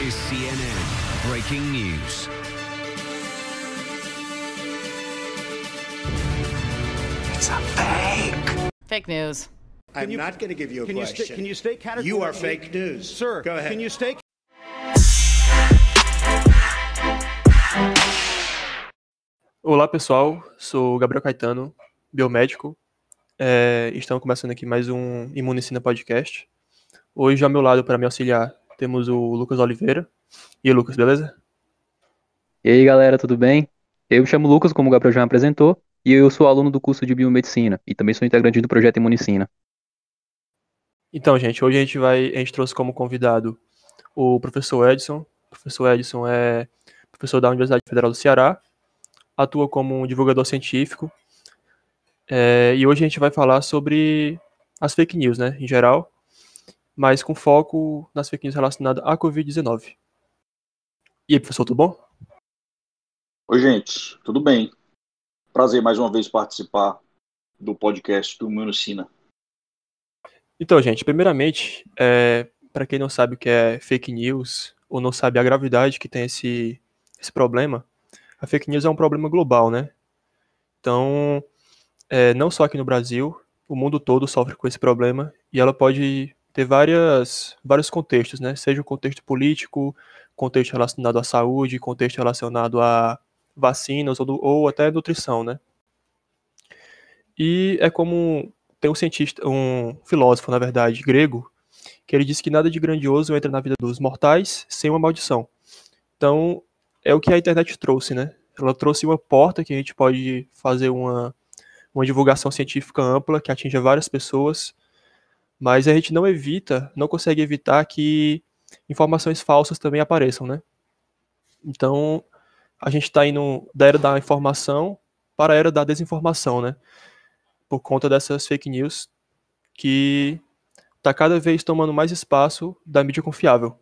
is CNN Breaking News. Fake news. I'm you- not going to give you a Can you, question. sta- can you state categorically? You are fake news. Sir, Go ahead. can you state Olá pessoal, sou o Gabriel Caetano, biomédico. É, estamos começando aqui mais um Imunicina Podcast. Hoje ao meu lado para me auxiliar temos o Lucas Oliveira. E aí, Lucas, beleza? E aí, galera, tudo bem? Eu me chamo Lucas, como o Gabriel já me apresentou, e eu sou aluno do curso de Biomedicina e também sou integrante do projeto Imunicina. Então, gente, hoje a gente vai, a gente trouxe como convidado o professor Edson. O professor Edson é professor da Universidade Federal do Ceará, atua como um divulgador científico. é, e hoje a gente vai falar sobre as fake news, né, em geral, mas com foco nas fake news relacionadas à Covid-19. E aí, professor, tudo bom? Oi, gente, tudo bem? Prazer mais uma vez participar do podcast do Imunicina. Então, gente, primeiramente, é, para quem não sabe o que é fake news, ou não sabe a gravidade que tem esse, esse problema, a fake news é um problema global, né? Então, é, não só aqui no Brasil, o mundo todo sofre com esse problema, e ela pode ter várias, vários contextos, né? Seja o contexto político, contexto relacionado à saúde, contexto relacionado a vacinas ou, do- ou até nutrição, né? E é como tem um cientista, um filósofo, na verdade, grego, que ele disse que nada de grandioso entra na vida dos mortais sem uma maldição. Então, é o que a internet trouxe, né? Ela trouxe uma porta que a gente pode fazer uma, uma divulgação científica ampla que atinja várias pessoas, mas a gente não evita, não consegue evitar que informações falsas também apareçam, né? Então, a gente está indo da era da informação para a era da desinformação, né? Por conta dessas fake news que está cada vez tomando mais espaço da mídia confiável.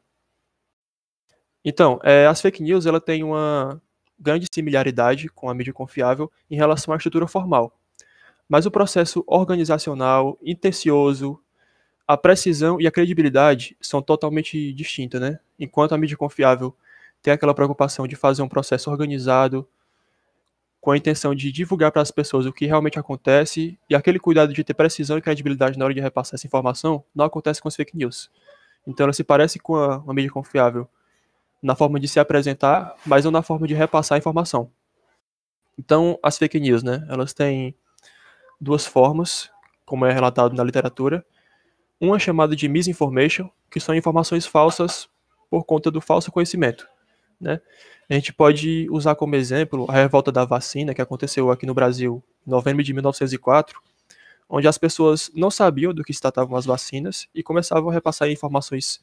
Então, é, as fake news ela tem uma grande similaridade com a mídia confiável em relação à estrutura formal. Mas o processo organizacional, intencioso, a precisão e a credibilidade são totalmente distintas, né? Enquanto a mídia confiável tem aquela preocupação de fazer um processo organizado, com a intenção de divulgar para as pessoas o que realmente acontece e aquele cuidado de ter precisão e credibilidade na hora de repassar essa informação não acontece com as fake news. Então ela se parece com a, uma mídia confiável na forma de se apresentar, mas não na forma de repassar a informação. Então as fake news, né, elas têm duas formas, como é relatado na literatura. Uma é chamada de misinformation, que são informações falsas por conta do falso conhecimento, né? A gente pode usar como exemplo a revolta da vacina que aconteceu aqui no Brasil em novembro de 1904, onde as pessoas não sabiam do que se tratavam as vacinas e começavam a repassar informações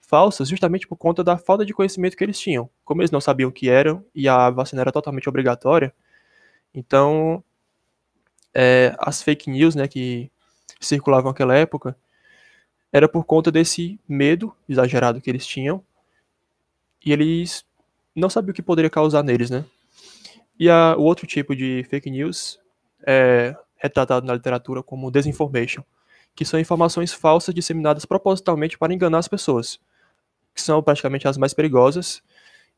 falsas justamente por conta da falta de conhecimento que eles tinham. Como eles não sabiam o que eram e a vacina era totalmente obrigatória, então é, as fake news né, que circulavam naquela época era por conta desse medo exagerado que eles tinham e eles não sabiam o que poderia causar neles, né? E a, o outro tipo de fake news é retratado na literatura como desinformation, que são informações falsas disseminadas propositalmente para enganar as pessoas, que são praticamente as mais perigosas.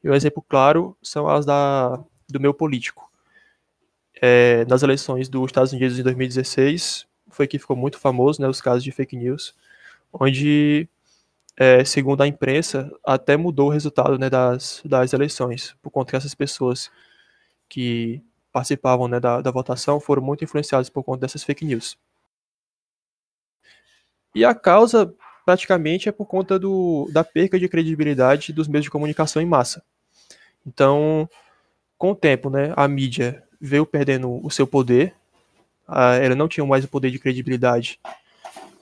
E um exemplo claro são as da, do meio político. É, nas eleições dos Estados Unidos em 2016, foi que ficou muito famoso, né, os casos de fake news, onde é, segundo a imprensa, até mudou o resultado né, das, das eleições, por conta que essas pessoas que participavam né, da, da votação foram muito influenciadas por conta dessas fake news. E a causa, praticamente, é por conta do, da perca de credibilidade dos meios de comunicação em massa. Então, com o tempo, né, a mídia veio perdendo o seu poder, ela não tinha mais o poder de credibilidade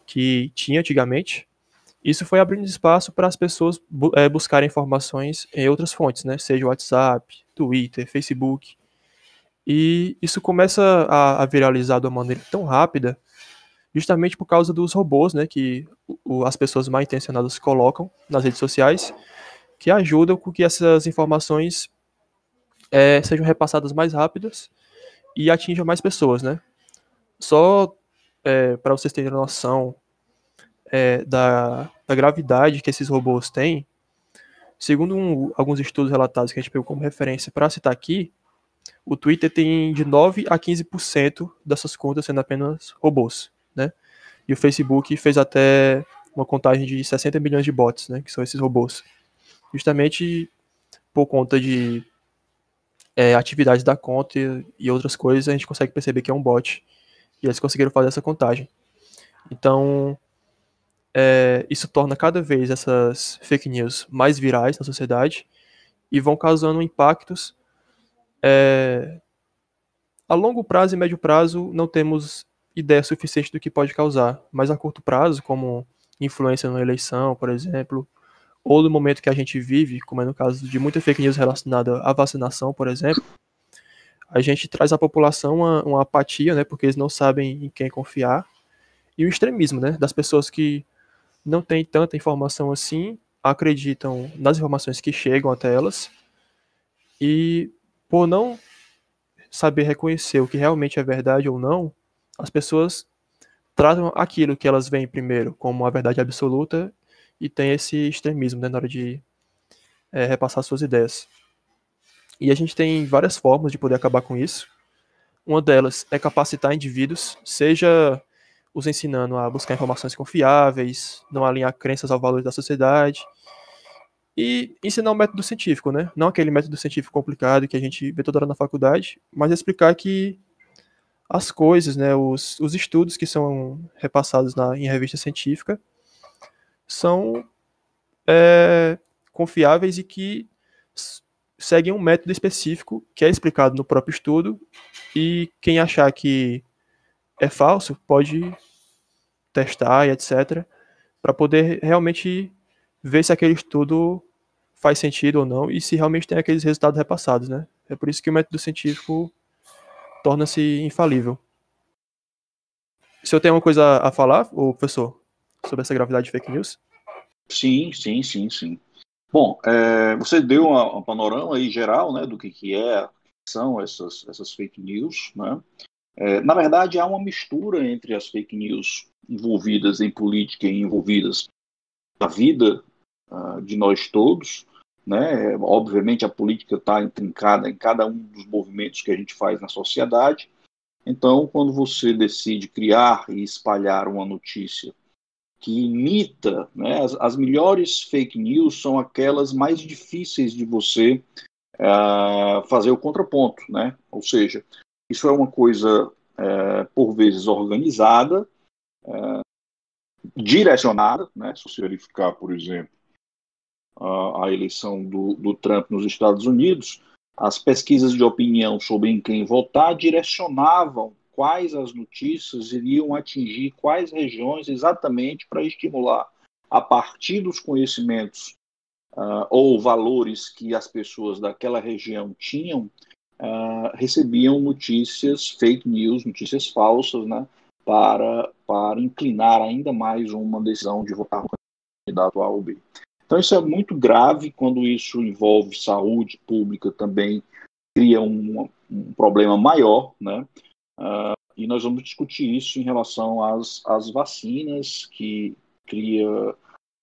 que tinha antigamente, isso foi abrindo espaço para as pessoas bu é, buscarem informações em outras fontes, né? Seja WhatsApp, Twitter, Facebook. E isso começa a, a viralizar de uma maneira tão rápida, justamente por causa dos robôs, né? Que o, as pessoas mal intencionadas colocam nas redes sociais, que ajudam com que essas informações é, sejam repassadas mais rápidas e atinjam mais pessoas, né? Só é, para vocês terem noção é, da, da, gravidade que esses robôs têm, Segundo um, alguns estudos relatados que a gente pegou como referência para citar aqui, o Twitter tem de 9 a 15% dessas contas sendo apenas robôs, né? E o Facebook fez até uma contagem de 60 milhões de bots, né? Que são esses robôs. Justamente por conta de é, atividades da conta e, e outras coisas, a gente consegue perceber que é um bot. E eles conseguiram fazer essa contagem. Então, é, isso torna cada vez essas fake news mais virais na sociedade e vão causando impactos é, a longo prazo e médio prazo não temos ideia suficiente do que pode causar, mas a curto prazo, como influência na eleição, por exemplo, ou no momento que a gente vive, como é no caso de muita fake news relacionada à vacinação, por exemplo, a gente traz à população uma, uma apatia, né, porque eles não sabem em quem confiar, e o extremismo, né, das pessoas que não têm tanta informação assim, acreditam nas informações que chegam até elas, e por não saber reconhecer o que realmente é verdade ou não, as pessoas tratam aquilo que elas veem primeiro como a verdade absoluta e tem esse extremismo né, na hora de é, repassar suas ideias. E a gente tem várias formas de poder acabar com isso. Uma delas é capacitar indivíduos, seja os ensinando a buscar informações confiáveis, não alinhar crenças ao valor da sociedade, e ensinar um método científico, né? Não aquele método científico complicado que a gente vê toda hora na faculdade, mas explicar que as coisas, né, os, os estudos que são repassados na, em revista científica são é, confiáveis e que seguem um método específico que é explicado no próprio estudo e quem achar que é falso pode testar e etc para poder realmente ver se aquele estudo faz sentido ou não e se realmente tem aqueles resultados repassados, né? É por isso que o método científico torna-se infalível. Se eu tenho uma coisa a falar, o professor, sobre essa gravidade de fake news? Sim, sim, sim, sim. Bom, é, você deu um panorama aí geral, né, do que, que é, são essas, essas fake news, né? É, na verdade, há uma mistura entre as fake news envolvidas em política e envolvidas na vida uh, de nós todos. Né? Obviamente, a política está intrincada em cada um dos movimentos que a gente faz na sociedade. Então, quando você decide criar e espalhar uma notícia que imita, né, as, as melhores fake news são aquelas mais difíceis de você uh, fazer o contraponto, né? Ou seja, isso é uma coisa uh, por vezes organizada, uh, direcionada, né? Se você verificar, por exemplo, a, eleição do, do Trump nos Estados Unidos, as pesquisas de opinião sobre em quem votar direcionavam quais as notícias iriam atingir quais regiões exatamente para estimular, a partir dos conhecimentos uh, ou valores que as pessoas daquela região tinham, uh, recebiam notícias, fake news, notícias falsas, né, para, para inclinar ainda mais uma decisão de votar candidato A ou B. Então, isso é muito grave quando isso envolve saúde pública também, cria um, um problema maior, né? Uh, e nós vamos discutir isso em relação às, às vacinas, que cria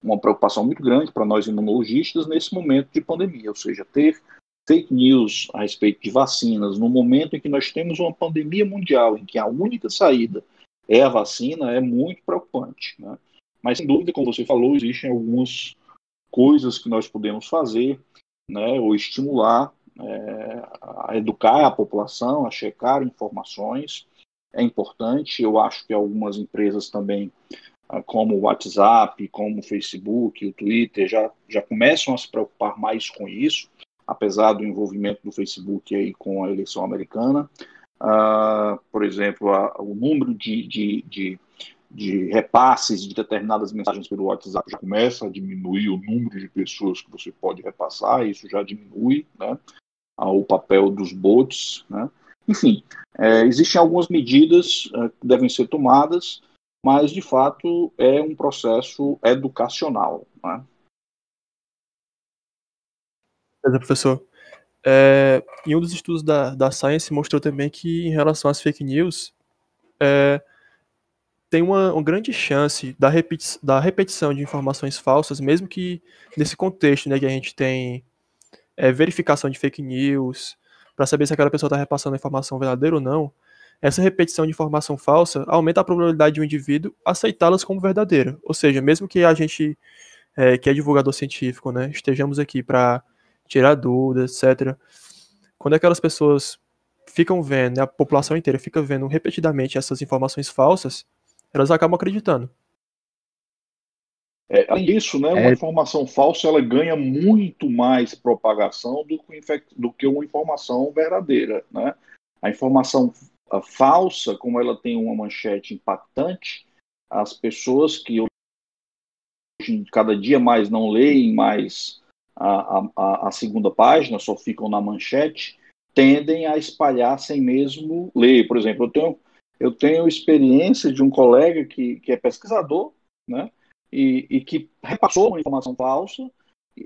uma preocupação muito grande para nós imunologistas nesse momento de pandemia, ou seja, ter fake news a respeito de vacinas no momento em que nós temos uma pandemia mundial, em que a única saída é a vacina, é muito preocupante. Né? Mas, sem dúvida, como você falou, existem algumas coisas que nós podemos fazer, né, ou estimular é, a educar a população, a checar informações. É importante. Eu acho que algumas empresas também, ah, como o WhatsApp, como o Facebook, o Twitter, já, já começam a se preocupar mais com isso, apesar do envolvimento do Facebook aí com a eleição americana. Uh, por exemplo, a, o número de, de, de de repasses de determinadas mensagens pelo WhatsApp já começa a diminuir o número de pessoas que você pode repassar, isso já diminui né, o papel dos bots. Né. Enfim, é, existem algumas medidas é, que devem ser tomadas, mas de fato é um processo educacional. Né. Beleza, professor. É, em um dos estudos da, da Science mostrou também que em relação às fake news, é, tem uma, uma grande chance da, repeti da repetição de informações falsas, mesmo que nesse contexto, né, que a gente tem é, verificação de fake news, para saber se aquela pessoa está repassando a informação verdadeira ou não, essa repetição de informação falsa aumenta a probabilidade de um indivíduo aceitá-las como verdadeira. Ou seja, mesmo que a gente, é, que é divulgador científico, né, estejamos aqui para tirar dúvidas, etc., quando aquelas pessoas ficam vendo, né, a população inteira fica vendo repetidamente essas informações falsas, elas acabam acreditando. É, além disso, né, uma é... informação falsa ela ganha muito mais propagação do que, do que uma informação verdadeira. Né? A informação falsa, como ela tem uma manchete impactante, as pessoas que hoje, cada dia mais não leem mais a, a, a segunda página, só ficam na manchete, tendem a espalhar sem mesmo ler. Por exemplo, eu tenho, eu tenho experiência de um colega que, que é pesquisador, né? E, e que repassou uma informação falsa,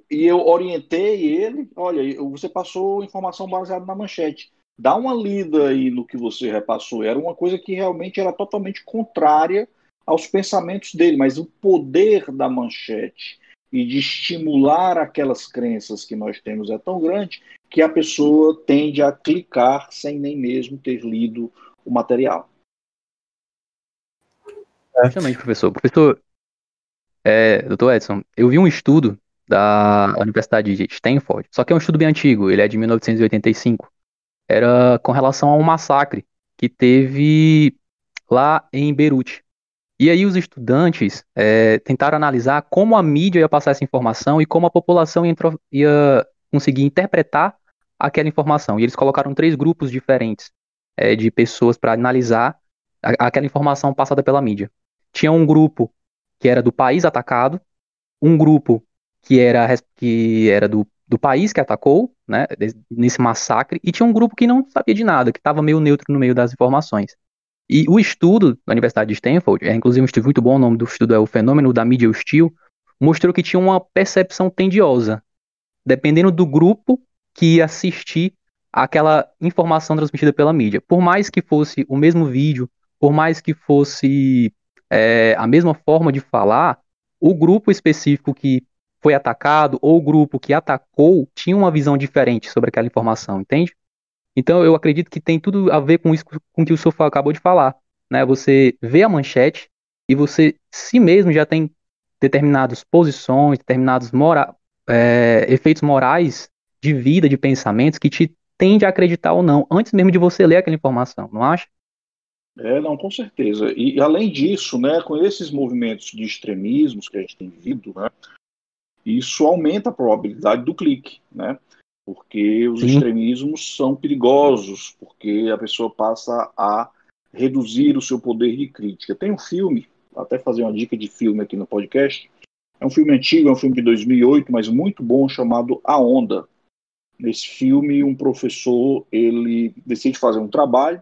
e eu orientei ele, olha, você passou informação baseada na manchete. Dá uma lida aí no que você repassou. Era uma coisa que realmente era totalmente contrária aos pensamentos dele, mas o poder da manchete e de estimular aquelas crenças que nós temos é tão grande que a pessoa tende a clicar sem nem mesmo ter lido o material. Justamente, professor. Professor, é, doutor Edson, eu vi um estudo da Universidade de Stanford, só que é um estudo bem antigo, ele é de 1985. Era com relação a um massacre que teve lá em Beirute. E aí os estudantes é, tentaram analisar como a mídia ia passar essa informação e como a população ia, ia conseguir interpretar aquela informação. E eles colocaram três grupos diferentes é, de pessoas para analisar a, aquela informação passada pela mídia. Tinha um grupo que era do país atacado, um grupo que era, que era do, do país que atacou, né, nesse massacre, e tinha um grupo que não sabia de nada, que estava meio neutro no meio das informações. E o estudo da Universidade de Stanford, é inclusive um estudo muito bom, o nome do estudo é O Fenômeno da Mídia Hostil, mostrou que tinha uma percepção tendiosa, dependendo do grupo que ia assistir aquela informação transmitida pela mídia. Por mais que fosse o mesmo vídeo, por mais que fosse é, a mesma forma de falar, o grupo específico que foi atacado ou o grupo que atacou tinha uma visão diferente sobre aquela informação, entende? Então eu acredito que tem tudo a ver com isso com que o senhor acabou de falar, né? Você vê a manchete e você si mesmo já tem determinadas posições, determinados mora é, efeitos morais de vida, de pensamentos que te tende a acreditar ou não, antes mesmo de você ler aquela informação, não acha? É, não, com certeza. E além disso, né, com esses movimentos de extremismos que a gente tem visto, né, isso aumenta a probabilidade do clique, né? Porque os Sim. extremismos são perigosos, porque a pessoa passa a reduzir o seu poder de crítica. Tem um filme, até fazer uma dica de filme aqui no podcast. É um filme antigo, é um filme de 2008, mas muito bom, chamado A Onda. Nesse filme, um professor ele decide fazer um trabalho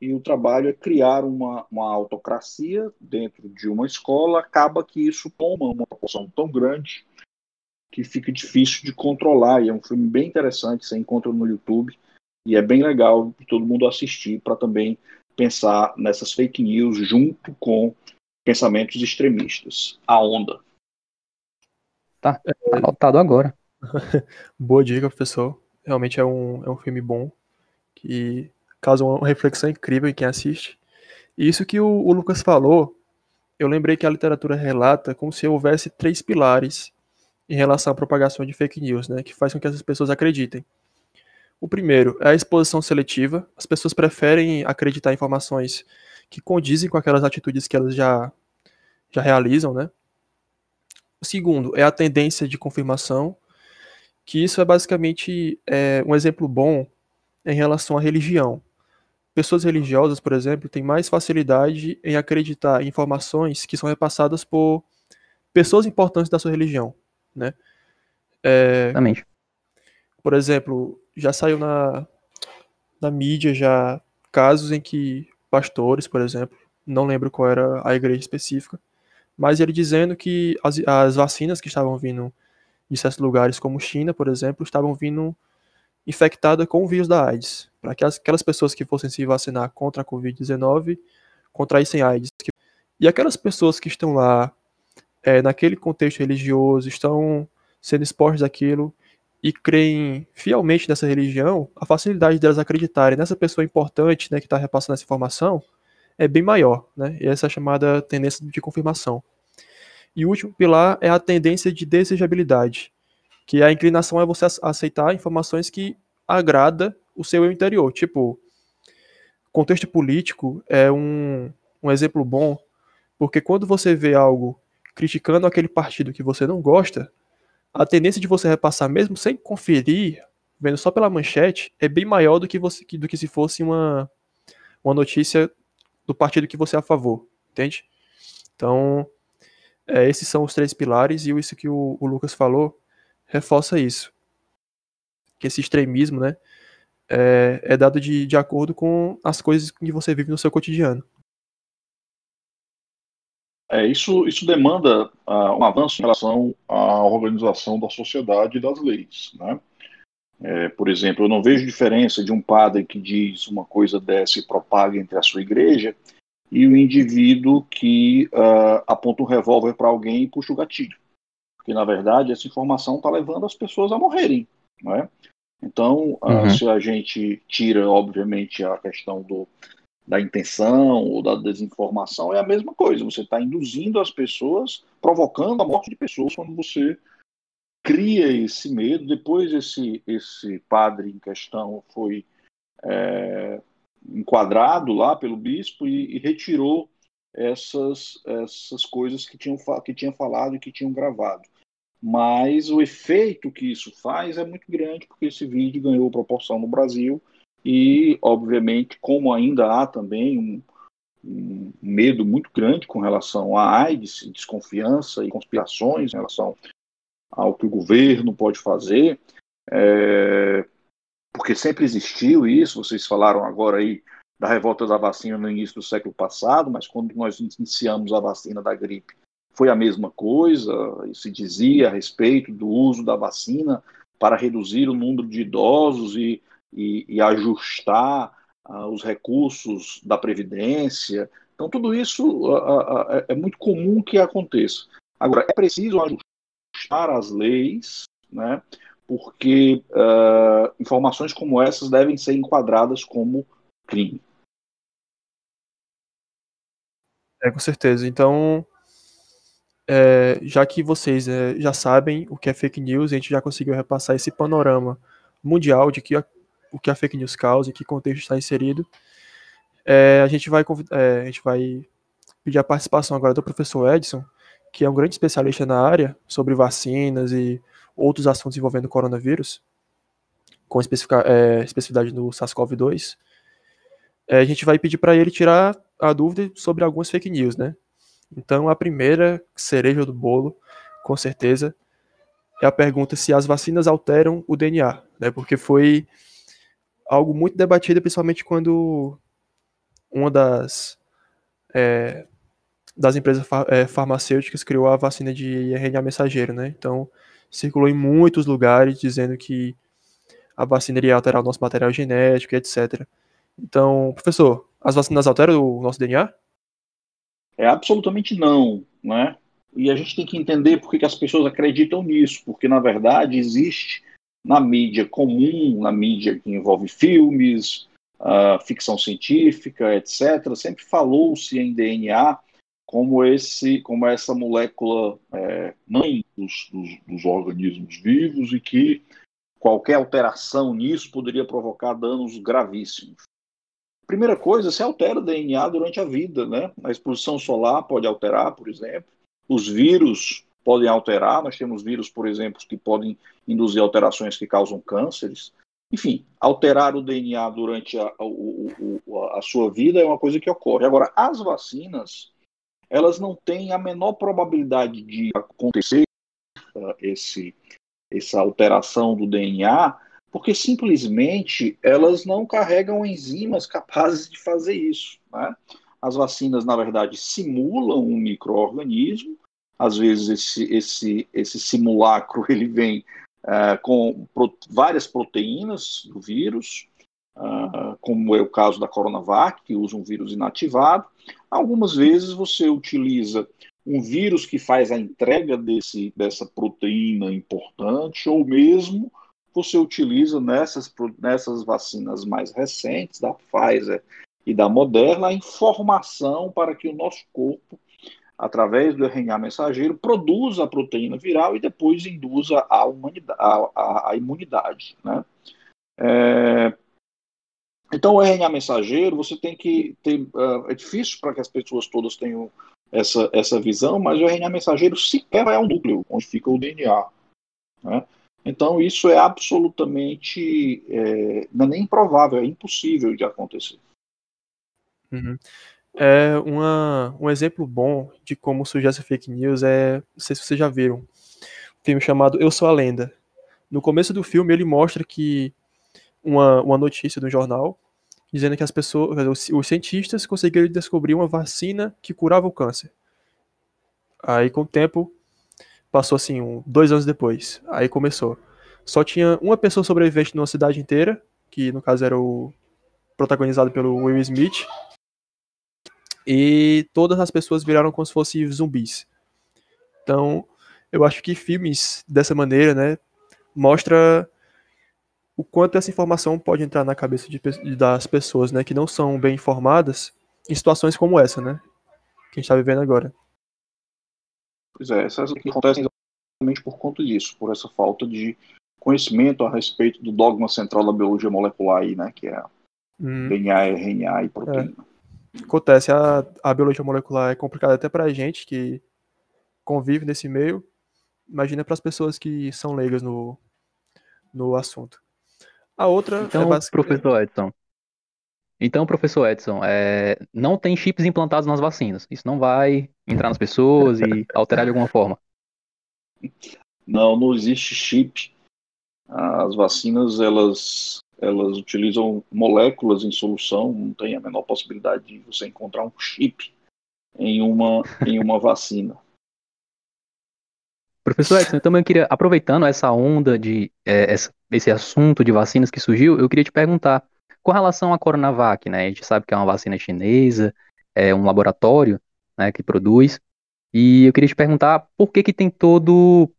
e o trabalho é criar uma, uma autocracia dentro de uma escola, acaba que isso toma uma proporção tão grande que fica difícil de controlar. E é um filme bem interessante, você encontra no YouTube, e é bem legal todo mundo assistir para também pensar nessas fake news junto com pensamentos extremistas. A onda. Tá, tá anotado agora. Boa dica, professor. Realmente é um, é um filme bom que causa uma reflexão incrível em quem assiste. E isso que o, o Lucas falou, eu lembrei que a literatura relata como se houvesse três pilares em relação à propagação de fake news, né, que faz com que essas pessoas acreditem. O primeiro é a exposição seletiva. As pessoas preferem acreditar em informações que condizem com aquelas atitudes que elas já, já realizam, né? O segundo é a tendência de confirmação, que isso é basicamente é, um exemplo bom em relação à religião pessoas religiosas, por exemplo, têm mais facilidade em acreditar em informações que são repassadas por pessoas importantes da sua religião, né? É, Exatamente. Por exemplo, já saiu na, na mídia já casos em que pastores, por exemplo, não lembro qual era a igreja específica, mas ele dizendo que as, as vacinas que estavam vindo de certos lugares, como China, por exemplo, estavam vindo infectada com o vírus da AIDS, para que aquelas pessoas que fossem se vacinar contra a Covid-19 contraíssem AIDS. E aquelas pessoas que estão lá, é, naquele contexto religioso, estão sendo expostas àquilo e creem fielmente nessa religião, a facilidade delas acreditarem nessa pessoa importante, né, que está repassando essa informação, é bem maior, né? E essa é a chamada tendência de confirmação. E o último pilar é a tendência de desejabilidade, que a inclinação é você aceitar informações que agrada o seu eu interior. Tipo, contexto político é um, um exemplo bom, porque quando você vê algo criticando aquele partido que você não gosta, a tendência de você repassar mesmo sem conferir, vendo só pela manchete, é bem maior do que, você, do que se fosse uma, uma notícia do partido que você é a favor, entende? Então, é, esses são os três pilares e isso que o, o, Lucas falou reforça isso. Que esse extremismo, né, é, é dado de, de acordo com as coisas que você vive no seu cotidiano. É, isso, isso demanda uh, um avanço em relação à organização da sociedade e das leis. Né? É, por exemplo, eu não vejo diferença de um padre que diz uma coisa dessa e propaga entre a sua igreja e o indivíduo que uh, aponta um revólver para alguém e puxa o gatilho. Porque, na verdade, essa informação está levando as pessoas a morrerem. Não é? Então, uh, uhum. se a gente tira, obviamente, a questão do, da intenção ou da desinformação, é a mesma coisa. Você está induzindo as pessoas, provocando a morte de pessoas quando você cria esse medo. Depois, esse, esse padre em questão foi é, enquadrado lá pelo bispo e, e, retirou essas, essas coisas que tinham, que tinha falado e que tinham gravado. Mas o efeito que isso faz é muito grande, porque esse vídeo ganhou proporção no Brasil e, obviamente, como ainda há também um, um medo muito grande com relação à AIDS, desconfiança e conspirações em relação ao que o governo pode fazer, é, porque sempre existiu isso, vocês falaram agora aí da revolta da vacina no início do século passado, mas quando nós iniciamos a vacina da gripe, foi a mesma coisa, se dizia a respeito do uso da vacina para reduzir o número de idosos e e, e ajustar uh, os recursos da Previdência. Então, tudo isso uh, uh, é muito comum que aconteça. Agora, é preciso ajustar as leis, né, porque informações como essas devem ser enquadradas como crime. É, com certeza. Então, é, já que vocês é, já sabem o que é fake news, a gente já conseguiu repassar esse panorama mundial de que o que a fake news causa, em que contexto está inserido. É, a, gente vai, é, a gente vai pedir a participação agora do professor Edson, que é um grande especialista na área sobre vacinas e outros assuntos envolvendo o coronavírus, com é, especificidade no SARS-CoV-2. É, a gente vai pedir para ele tirar a dúvida sobre algumas fake news, né? Então, a primeira cereja do bolo, com certeza, é a pergunta se as vacinas alteram o DNA, né? Porque foi algo muito debatido, principalmente quando uma das, é, das empresas é, farmacêuticas criou a vacina de RNA mensageiro, né? Então, circulou em muitos lugares dizendo que a vacina iria alterar o nosso material genético, etc. Então, professor, as vacinas alteram o nosso DNA? É absolutamente não, né? E a gente tem que entender por que as pessoas acreditam nisso, porque na verdade existe na mídia comum, na mídia que envolve filmes, uh, ficção científica, etc., sempre falou-se em DNA como esse, como essa molécula é, mãe dos, dos, dos, organismos vivos e que qualquer alteração nisso poderia provocar danos gravíssimos. Primeira coisa, se altera o DNA durante a vida, né? A exposição solar pode alterar, por exemplo. Os vírus podem alterar. Nós temos vírus, por exemplo, que podem induzir alterações que causam cânceres. Enfim, alterar o DNA durante a, a, a sua vida é uma coisa que ocorre. Agora, as vacinas, elas não têm a menor probabilidade de acontecer uh, esse, essa alteração do DNA, porque simplesmente elas não carregam enzimas capazes de fazer isso. Né? As vacinas, na verdade, simulam um microorganismo às vezes esse, esse, esse simulacro ele vem uh, com pro, várias proteínas do vírus, uh, como é o caso da Coronavac, que usa um vírus inativado, Algumas vezes você utiliza um vírus que faz a entrega desse, dessa proteína importante, ou mesmo você utiliza nessas, nessas vacinas mais recentes, da Pfizer e da Moderna, a informação para que o nosso corpo, através do RNA mensageiro, produza a proteína viral e depois induza a, a, a, a imunidade. Né? É, então, o RNA mensageiro, você tem que ter. Uh, é difícil para que as pessoas todas tenham essa, essa visão, mas o RNA mensageiro sequer vai ao núcleo, onde fica o DNA. Né? Então, isso é absolutamente. É, não é nem improvável, é impossível de acontecer. Uhum. É uma, um exemplo bom de como surgiu essa fake news é. Não sei se vocês já viram. Um filme chamado Eu Sou a Lenda. No começo do filme, ele mostra que uma, uma notícia do jornal dizendo que as pessoas, os, os cientistas conseguiram descobrir uma vacina que curava o câncer. Aí, com o tempo, passou assim, um, dois anos depois. Aí começou. Só tinha uma pessoa sobrevivente numa cidade inteira, que no caso era o protagonizado pelo Will Smith. E todas as pessoas viraram como se fossem zumbis. Então, eu acho que filmes dessa maneira, né, mostra o quanto essa informação pode entrar na cabeça de, das pessoas, né, que não são bem informadas em situações como essa, né, que a gente está vivendo agora. Pois é, essas que acontecem exatamente por conta disso, por essa falta de conhecimento a respeito do dogma central da biologia molecular aí, né, que é hum. DNA, RNA e proteína. É. Acontece, a, a biologia molecular é complicada até para a gente que convive nesse meio, imagina para as pessoas que são leigas no, no assunto. A outra é então, é basicamente... professor Edson. Então, professor Edson, é, não tem chips implantados nas vacinas. Isso não vai entrar nas pessoas e alterar de alguma forma. Não, não existe chip. As vacinas elas elas utilizam moléculas em solução. Não tem a menor possibilidade de você encontrar um chip em uma em uma vacina. Professor Edson, eu também queria, aproveitando essa onda de é, esse assunto de vacinas que surgiu, eu queria te perguntar, com relação à Coronavac, né? A gente sabe que é uma vacina chinesa, é um laboratório, né, que produz, e eu queria te perguntar por que que tem todo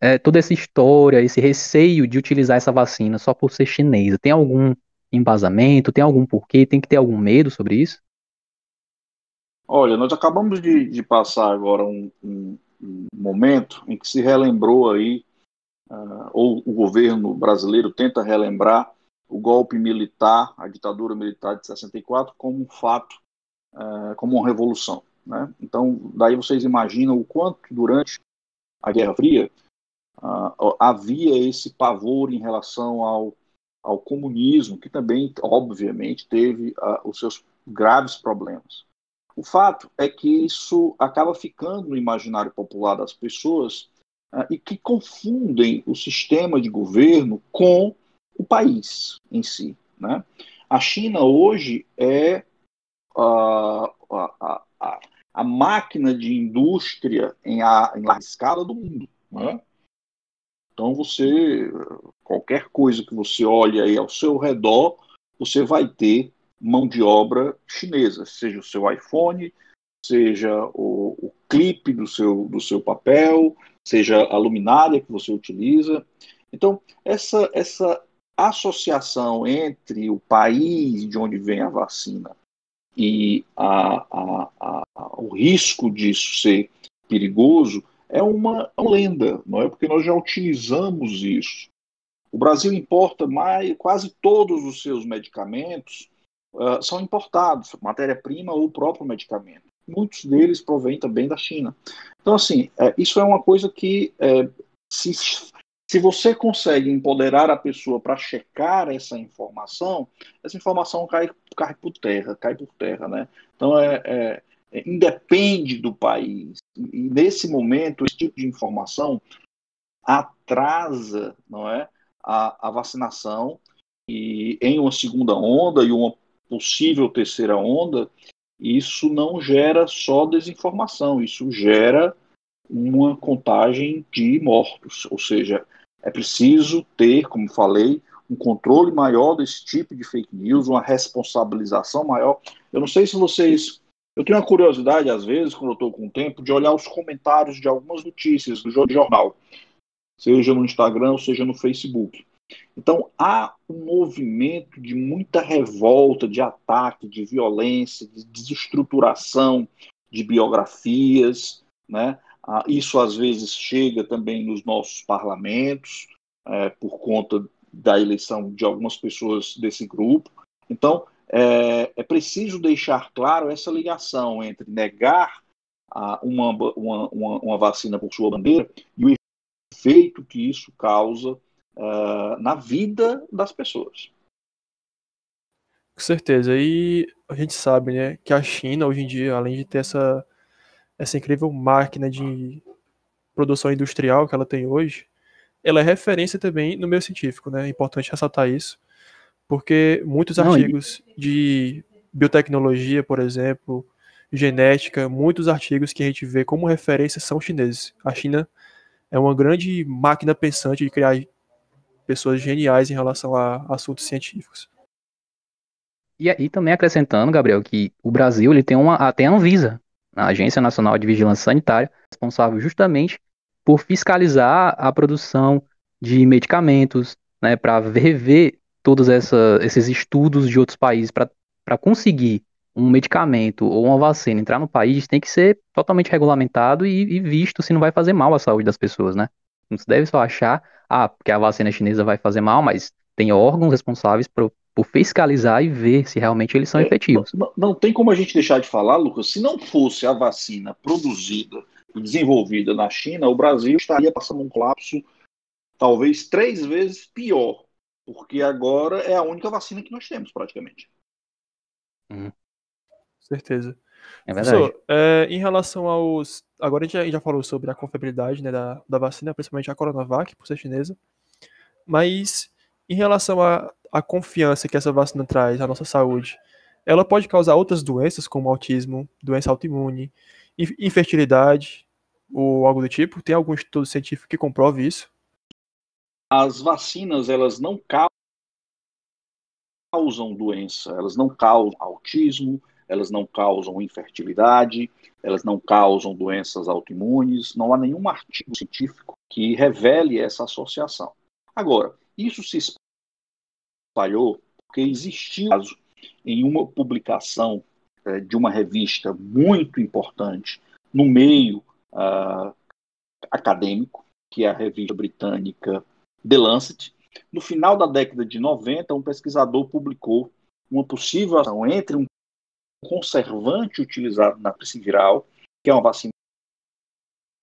é, toda essa história, esse receio de utilizar essa vacina só por ser chinesa? Tem algum embasamento? Tem algum porquê? Tem que ter algum medo sobre isso? Olha, nós acabamos de, de passar agora um, um um momento em que se relembrou aí, uh, ou o governo brasileiro tenta relembrar o golpe militar, a ditadura militar de 64, como um fato, uh, como uma revolução. Né? Então, daí vocês imaginam o quanto durante a Guerra Fria uh, havia esse pavor em relação ao, ao comunismo, que também, obviamente, teve os seus graves problemas. O fato é que isso acaba ficando no imaginário popular das pessoas uh, e que confundem o sistema de governo com o país em si. Né? A China hoje é uh, a, a, a, máquina de indústria em, a, em larga escala do mundo. Né? Então você, qualquer coisa que você olhe aí ao seu redor, você vai ter mão de obra chinesa, seja o seu iPhone, seja o, o clipe do seu, do seu papel, seja a luminária que você utiliza. Então, essa, essa associação entre o país de onde vem a vacina e a, a, a, o risco disso ser perigoso é uma, lenda, não é? Porque nós já utilizamos isso. O Brasil importa mais, quase todos os seus medicamentos uh, são importados, matéria-prima ou o próprio medicamento. Muitos deles provêm também da China. Então, assim, é, isso é uma coisa que, é, se, se você consegue empoderar a pessoa para checar essa informação, essa informação cai, cai por terra, cai por terra, né? Então, é, é, é independe do país. E nesse momento, esse tipo de informação atrasa, não é, a, a vacinação e em uma segunda onda e uma possível terceira onda, isso não gera só desinformação, isso gera uma contagem de mortos. Ou seja, é preciso ter, como falei, um controle maior desse tipo de fake news, uma responsabilização maior. Eu não sei se vocês. Eu tenho uma curiosidade, às vezes, quando eu estou com tempo, de olhar os comentários de algumas notícias do jornal, seja no Instagram, seja no Facebook. Então, há um movimento de muita revolta, de ataque, de violência, de desestruturação de biografias, né? Ah, isso às vezes chega também nos nossos parlamentos, é, por conta da eleição de algumas pessoas desse grupo. Então, é, é preciso deixar claro essa ligação entre negar a, uma, uma, uma, vacina por sua bandeira e o efeito que isso causa uh, na vida das pessoas. Com certeza. E a gente sabe né, que a China, hoje em dia, além de ter essa, essa incrível máquina de produção industrial que ela tem hoje, ela é referência também no meio científico, né? É importante ressaltar isso, porque muitos Não, artigos e... de biotecnologia, por exemplo, genética, muitos artigos que a gente vê como referência são chineses. A China é uma grande máquina pensante de criar pessoas geniais em relação a assuntos científicos. E aí também acrescentando, Gabriel, que o Brasil ele tem uma até a Anvisa, a Agência Nacional de Vigilância Sanitária, responsável justamente por fiscalizar a produção de medicamentos, né, para rever todos essa, esses estudos de outros países para conseguir um medicamento ou uma vacina entrar no país, tem que ser totalmente regulamentado e, e, visto se não vai fazer mal à saúde das pessoas, né? Não se deve só achar, ah, porque a vacina chinesa vai fazer mal, mas tem órgãos responsáveis por, por fiscalizar e ver se realmente eles são é, efetivos. Não, não tem como a gente deixar de falar, Lucas, se não fosse a vacina produzida desenvolvida na China, o Brasil estaria passando um colapso talvez três vezes pior, porque agora é a única vacina que nós temos, praticamente. Uhum. Certeza. É verdade. Professor, é, em relação aos. Agora a gente já, já falou sobre a confiabilidade né, da, da vacina, principalmente a Coronavac, por ser chinesa. Mas em relação à, à confiança que essa vacina traz à nossa saúde, ela pode causar outras doenças, como autismo, doença autoimune, infertilidade ou algo do tipo? Tem algum estudo científico que comprove isso? As vacinas, elas não causam doença, elas não causam autismo, elas não causam infertilidade, elas não causam doenças autoimunes, não há nenhum artigo científico que revele essa associação. Agora, isso se espalhou porque existiu em uma publicação é, de uma revista muito importante no meio uh, acadêmico, que é a revista britânica The Lancet. No final da década de 90, um pesquisador publicou uma possível ação entre um conservante utilizado na peste viral, que é uma vacina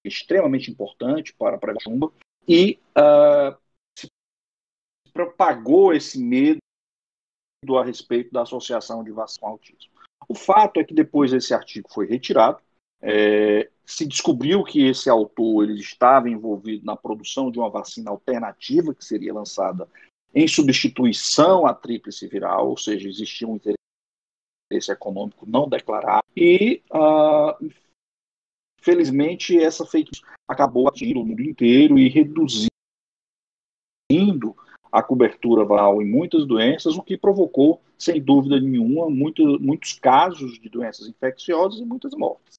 extremamente importante para a prevenção e uh, propagou esse medo a respeito da associação de vacina com autismo. O fato é que depois esse artigo foi retirado, é, se descobriu que esse autor ele estava envolvido na produção de uma vacina alternativa que seria lançada em substituição à tríplice viral, ou seja, existia um interesse econômico não declarado. E, uh, felizmente, essa fake acabou atingindo o mundo inteiro e reduzindo a cobertura varal em muitas doenças, o que provocou, sem dúvida nenhuma, muito, muitos casos de doenças infecciosas e muitas mortes.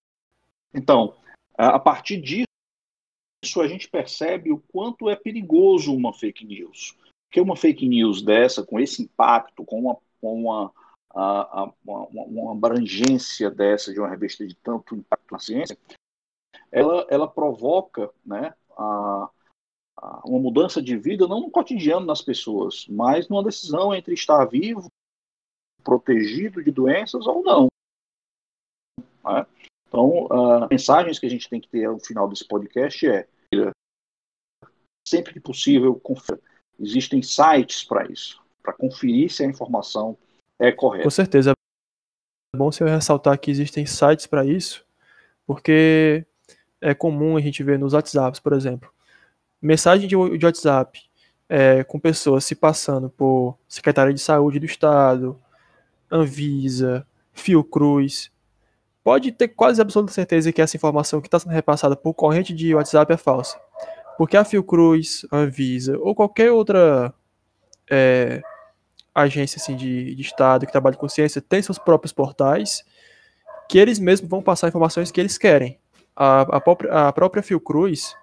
Então, a partir disso, a gente percebe o quanto é perigoso uma fake news. Porque uma fake news dessa, com esse impacto, com uma, com uma, uma, uma abrangência dessa de uma revista de tanto impacto na ciência, ela, ela provoca né, a, uma mudança de vida, não no cotidiano das pessoas, mas numa decisão entre estar vivo, protegido de doenças ou não. Né? Então, uh, mensagens que a gente tem que ter ao final desse podcast é sempre que possível, confira. existem sites para isso, para conferir se a informação é correta. Com certeza. É bom você ressaltar que existem sites para isso, porque é comum a gente ver nos WhatsApps, por exemplo, mensagem de, de WhatsApp é, com pessoas se passando por Secretaria de Saúde do Estado, Anvisa, Fiocruz, pode ter quase absoluta certeza que essa informação que está sendo repassada por corrente de WhatsApp é falsa. Porque a Fiocruz, Anvisa ou qualquer outra é, agência assim, de, de Estado que trabalha com ciência tem seus próprios portais que eles mesmos vão passar informações que eles querem. A, a, própria, a própria Fiocruz,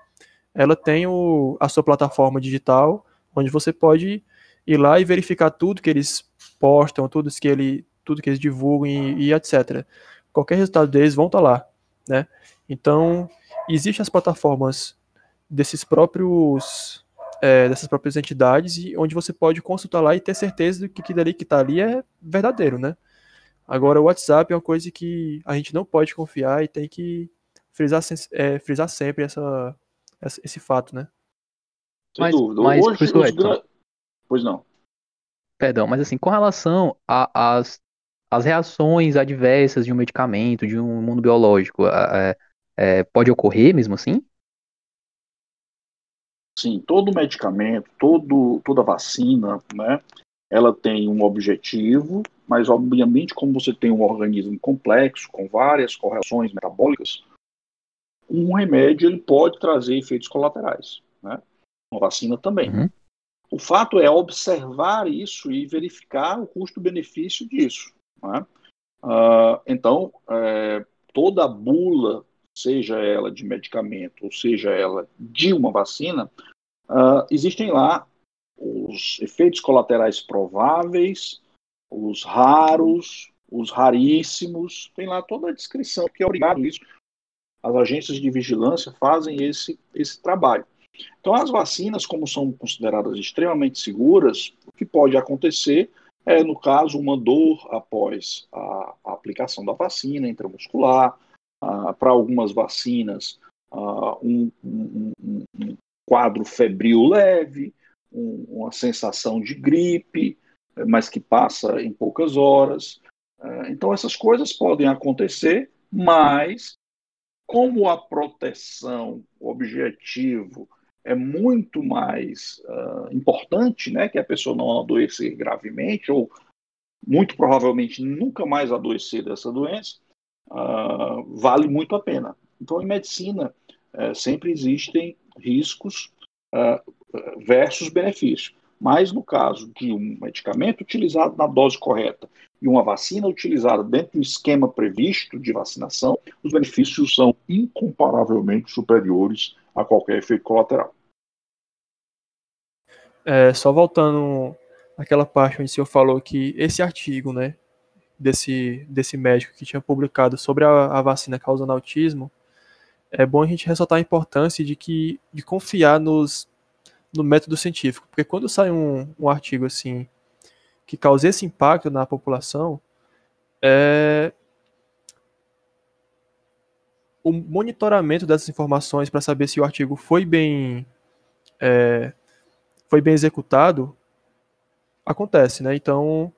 ela tem o, a sua plataforma digital, onde você pode ir lá e verificar tudo que eles postam, tudo que, ele, tudo que eles divulgam e, e etc. Qualquer resultado deles vão estar tá lá, né? Então, existem as plataformas desses próprios é, dessas próprias entidades e onde você pode consultar lá e ter certeza de que aquilo ali que está ali é verdadeiro, né? Agora, o WhatsApp é uma coisa que a gente não pode confiar e tem que frisar, é, frisar sempre essa, esse fato, né? Sem mas, dúvida. Mas, Hoje, gra... Pois não. Perdão, mas assim, com relação às as reações adversas de um medicamento, de um mundo biológico, é, é, pode ocorrer mesmo assim? Sim, todo medicamento, todo, toda vacina, né, ela tem um objetivo, mas obviamente como você tem um organismo complexo, com várias correções metabólicas, um remédio ele pode trazer efeitos colaterais, né? Uma vacina também. Uhum. O fato é observar isso e verificar o custo-benefício disso. Né? Uh, então, é, toda bula, seja ela de medicamento ou seja ela de uma vacina, uh, existem lá os efeitos colaterais prováveis, os raros, os raríssimos, tem lá toda a descrição que é obrigado isso. As agências de vigilância fazem esse, esse trabalho. Então, as vacinas, como são consideradas extremamente seguras, o que pode acontecer é, no caso, uma dor após a, a aplicação da vacina intramuscular, uh, para algumas vacinas, uh, um, um, um, quadro febril leve, uma sensação de gripe, mas que passa em poucas horas. É, então, essas coisas podem acontecer, mas como a proteção, o objetivo é muito mais uh, importante, né, que a pessoa não adoecer gravemente ou muito provavelmente nunca mais adoecer dessa doença, uh, vale muito a pena. Então, em medicina, uh, sempre existem riscos uh, versus benefícios. Mas no caso de um medicamento utilizado na dose correta e uma vacina utilizada dentro do esquema previsto de vacinação, os benefícios são incomparavelmente superiores a qualquer efeito colateral. É, só voltando àquela parte onde o senhor falou que esse artigo, né, desse, desse médico que tinha publicado sobre a, a vacina causando autismo, é bom a gente ressaltar a importância de que de confiar nos no método científico, porque quando sai um, um artigo assim que causa esse impacto na população, é o monitoramento dessas informações para saber se o artigo foi bem é, foi bem executado acontece, né? Então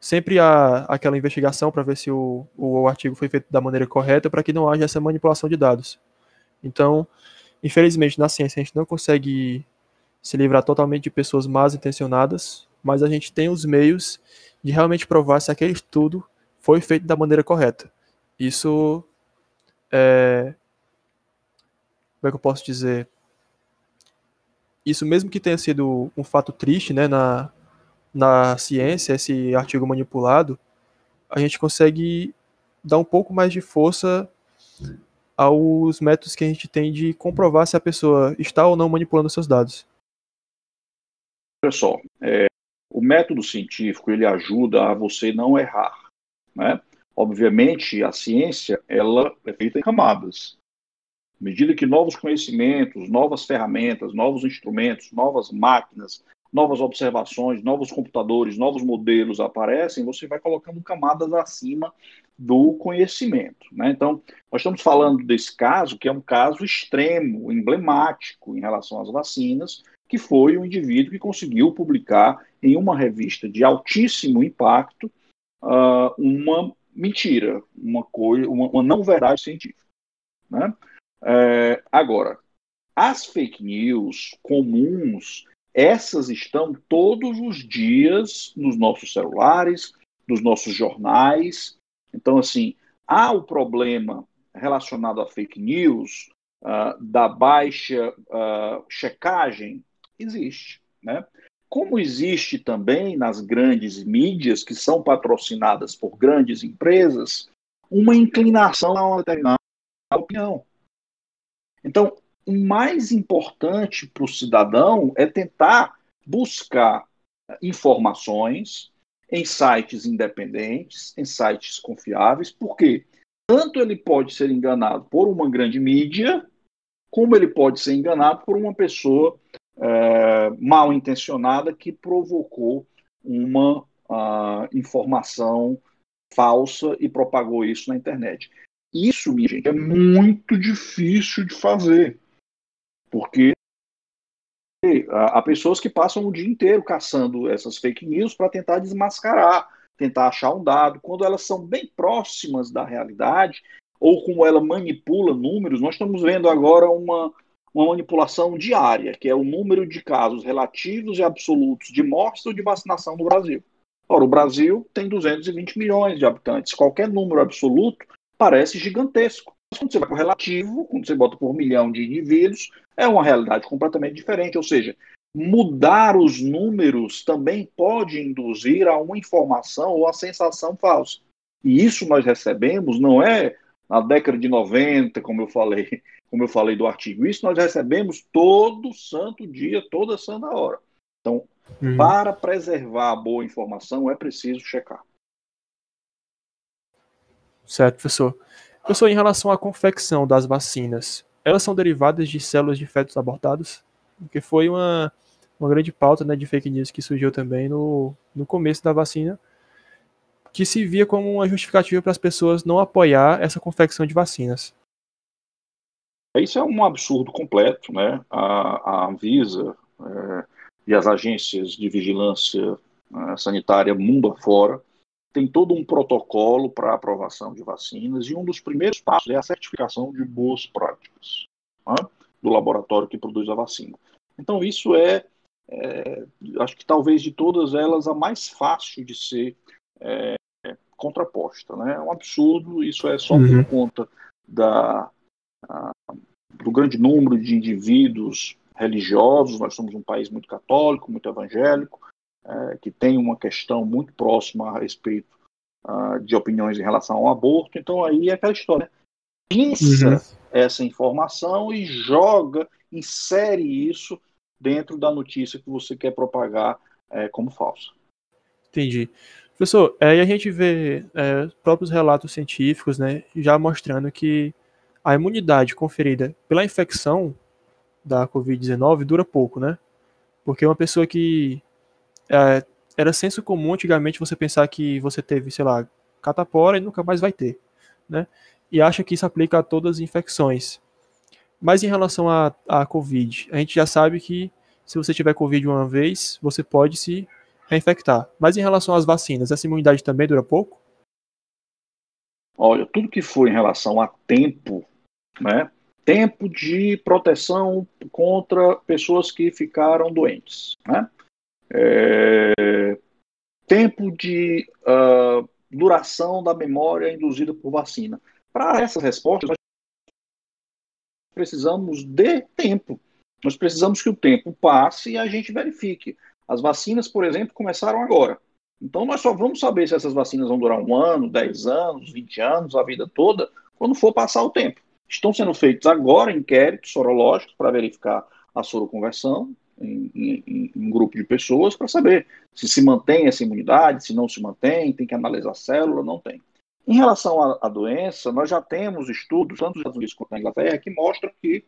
sempre há aquela investigação para ver se o, o artigo foi feito da maneira correta para que não haja essa manipulação de dados. Então, infelizmente, na ciência a gente não consegue se livrar totalmente de pessoas mal intencionadas, mas a gente tem os meios de realmente provar se aquele estudo foi feito da maneira correta. Isso é. Como é que eu posso dizer? Isso, mesmo que tenha sido um fato triste né, na, na ciência, esse artigo manipulado, a gente consegue dar um pouco mais de força aos métodos que a gente tem de comprovar se a pessoa está ou não manipulando seus dados. Só, é, o método científico ele ajuda a você não errar, né? Obviamente, a ciência ela é feita em camadas. À medida que novos conhecimentos, novas ferramentas, novos instrumentos, novas máquinas, novas observações, novos computadores, novos modelos aparecem, você vai colocando camadas acima do conhecimento. Né? Então, nós estamos falando desse caso, que é um caso extremo, emblemático em relação às vacinas, que foi um indivíduo que conseguiu publicar em uma revista de altíssimo impacto uh, uma mentira, uma coisa, uma, uma não verdade científica. Né? É, agora, as fake news comuns essas estão todos os dias nos nossos celulares, nos nossos jornais. Então, assim, há o problema relacionado a fake news, uh, da baixa uh, checagem, existe. Né? como existe também nas grandes mídias, que são patrocinadas por grandes empresas, uma inclinação a uma determinada opinião. Então, o mais importante para o cidadão é tentar buscar informações em sites independentes, em sites confiáveis, porque tanto ele pode ser enganado por uma grande mídia, como ele pode ser enganado por uma pessoa é, mal intencionada que provocou uma uh, informação falsa e propagou isso na internet. Isso, minha gente, é muito difícil de fazer, porque há pessoas que passam o dia inteiro caçando essas fake news para tentar desmascarar, tentar achar um dado. Quando elas são bem próximas da realidade, ou como ela manipula números, nós estamos vendo agora uma, uma manipulação diária, que é o número de casos relativos e absolutos de mortes ou de vacinação no Brasil. Ora, o Brasil tem 220 milhões de habitantes. Qualquer número absoluto parece gigantesco. Mas quando você vai o relativo, quando você bota por milhão de indivíduos, é uma realidade completamente diferente. Ou seja, mudar os números também pode induzir a uma informação ou a sensação falsa. E isso nós recebemos não é na década de 90, como eu falei, como eu falei do artigo. Isso nós recebemos todo santo dia, toda santa hora. Então, uhum. para preservar a boa informação, é preciso checar. Certo, professor. Professor, em relação à confecção das vacinas, elas são derivadas de células de fetos abortados? Porque foi uma, uma grande pauta né, de fake news que surgiu também no, no começo da vacina, que se via como uma justificativa para as pessoas não apoiar essa confecção de vacinas. Isso é um absurdo completo, né? A, a Anvisa é, e as agências de vigilância é, sanitária mundo afora tem todo um protocolo para aprovação de vacinas e um dos primeiros passos é a certificação de boas práticas né, do laboratório que produz a vacina. Então isso é, é, acho que talvez de todas elas a mais fácil de ser é, contraposta. Né? É um absurdo, isso é só uhum. por conta da, a, do grande número de indivíduos religiosos. Nós somos um país muito católico, muito evangélico, é, que tem uma questão muito próxima a respeito uh, de opiniões em relação ao aborto. Então aí é aquela história. Pensa uhum. essa informação e joga, insere isso dentro da notícia que você quer propagar é, como falsa. Entendi. Professor, aí a gente vê é, próprios relatos científicos, né, já mostrando que a imunidade conferida pela infecção da Covid-19 dura pouco, né? Porque uma pessoa que é, era senso comum antigamente você pensar que você teve, sei lá, catapora e nunca mais vai ter, né? E acha que isso aplica a todas as infecções. Mas em relação à Covid, a gente já sabe que se você tiver Covid uma vez, você pode se reinfectar. Mas em relação às vacinas, essa imunidade também dura pouco? Olha, tudo que for em relação a tempo, né? Tempo de proteção contra pessoas que ficaram doentes, né? É, tempo de uh, duração da memória induzida por vacina. Para essas respostas, nós precisamos de tempo. Nós precisamos que o tempo passe e a gente verifique. As vacinas, por exemplo, começaram agora. Então, nós só vamos saber se essas vacinas vão durar um ano, dez anos, vinte anos, a vida toda, quando for passar o tempo. Estão sendo feitos agora inquéritos sorológicos para verificar a soroconversão em, em, em um grupo de pessoas para saber se se mantém essa imunidade, se não se mantém, tem que analisar a célula, não tem. Em relação à, à doença, nós já temos estudos, tanto nos Estados Unidos quanto na Inglaterra, que mostram que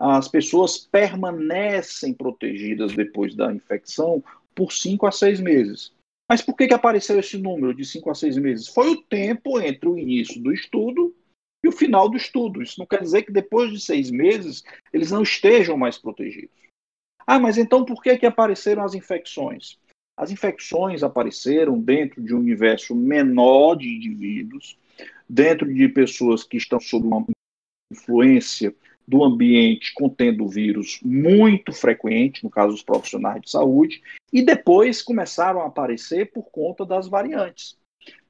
as pessoas permanecem protegidas depois da infecção por 5 a 6 meses. Mas por que, que apareceu esse número de 5 a 6 meses? Foi o tempo entre o início do estudo e o final do estudo. Isso não quer dizer que depois de seis meses eles não estejam mais protegidos. Ah, mas então por que, que apareceram as infecções? As infecções apareceram dentro de um universo menor de indivíduos, dentro de pessoas que estão sob uma influência do ambiente contendo o vírus muito frequente, no caso dos profissionais de saúde, e depois começaram a aparecer por conta das variantes.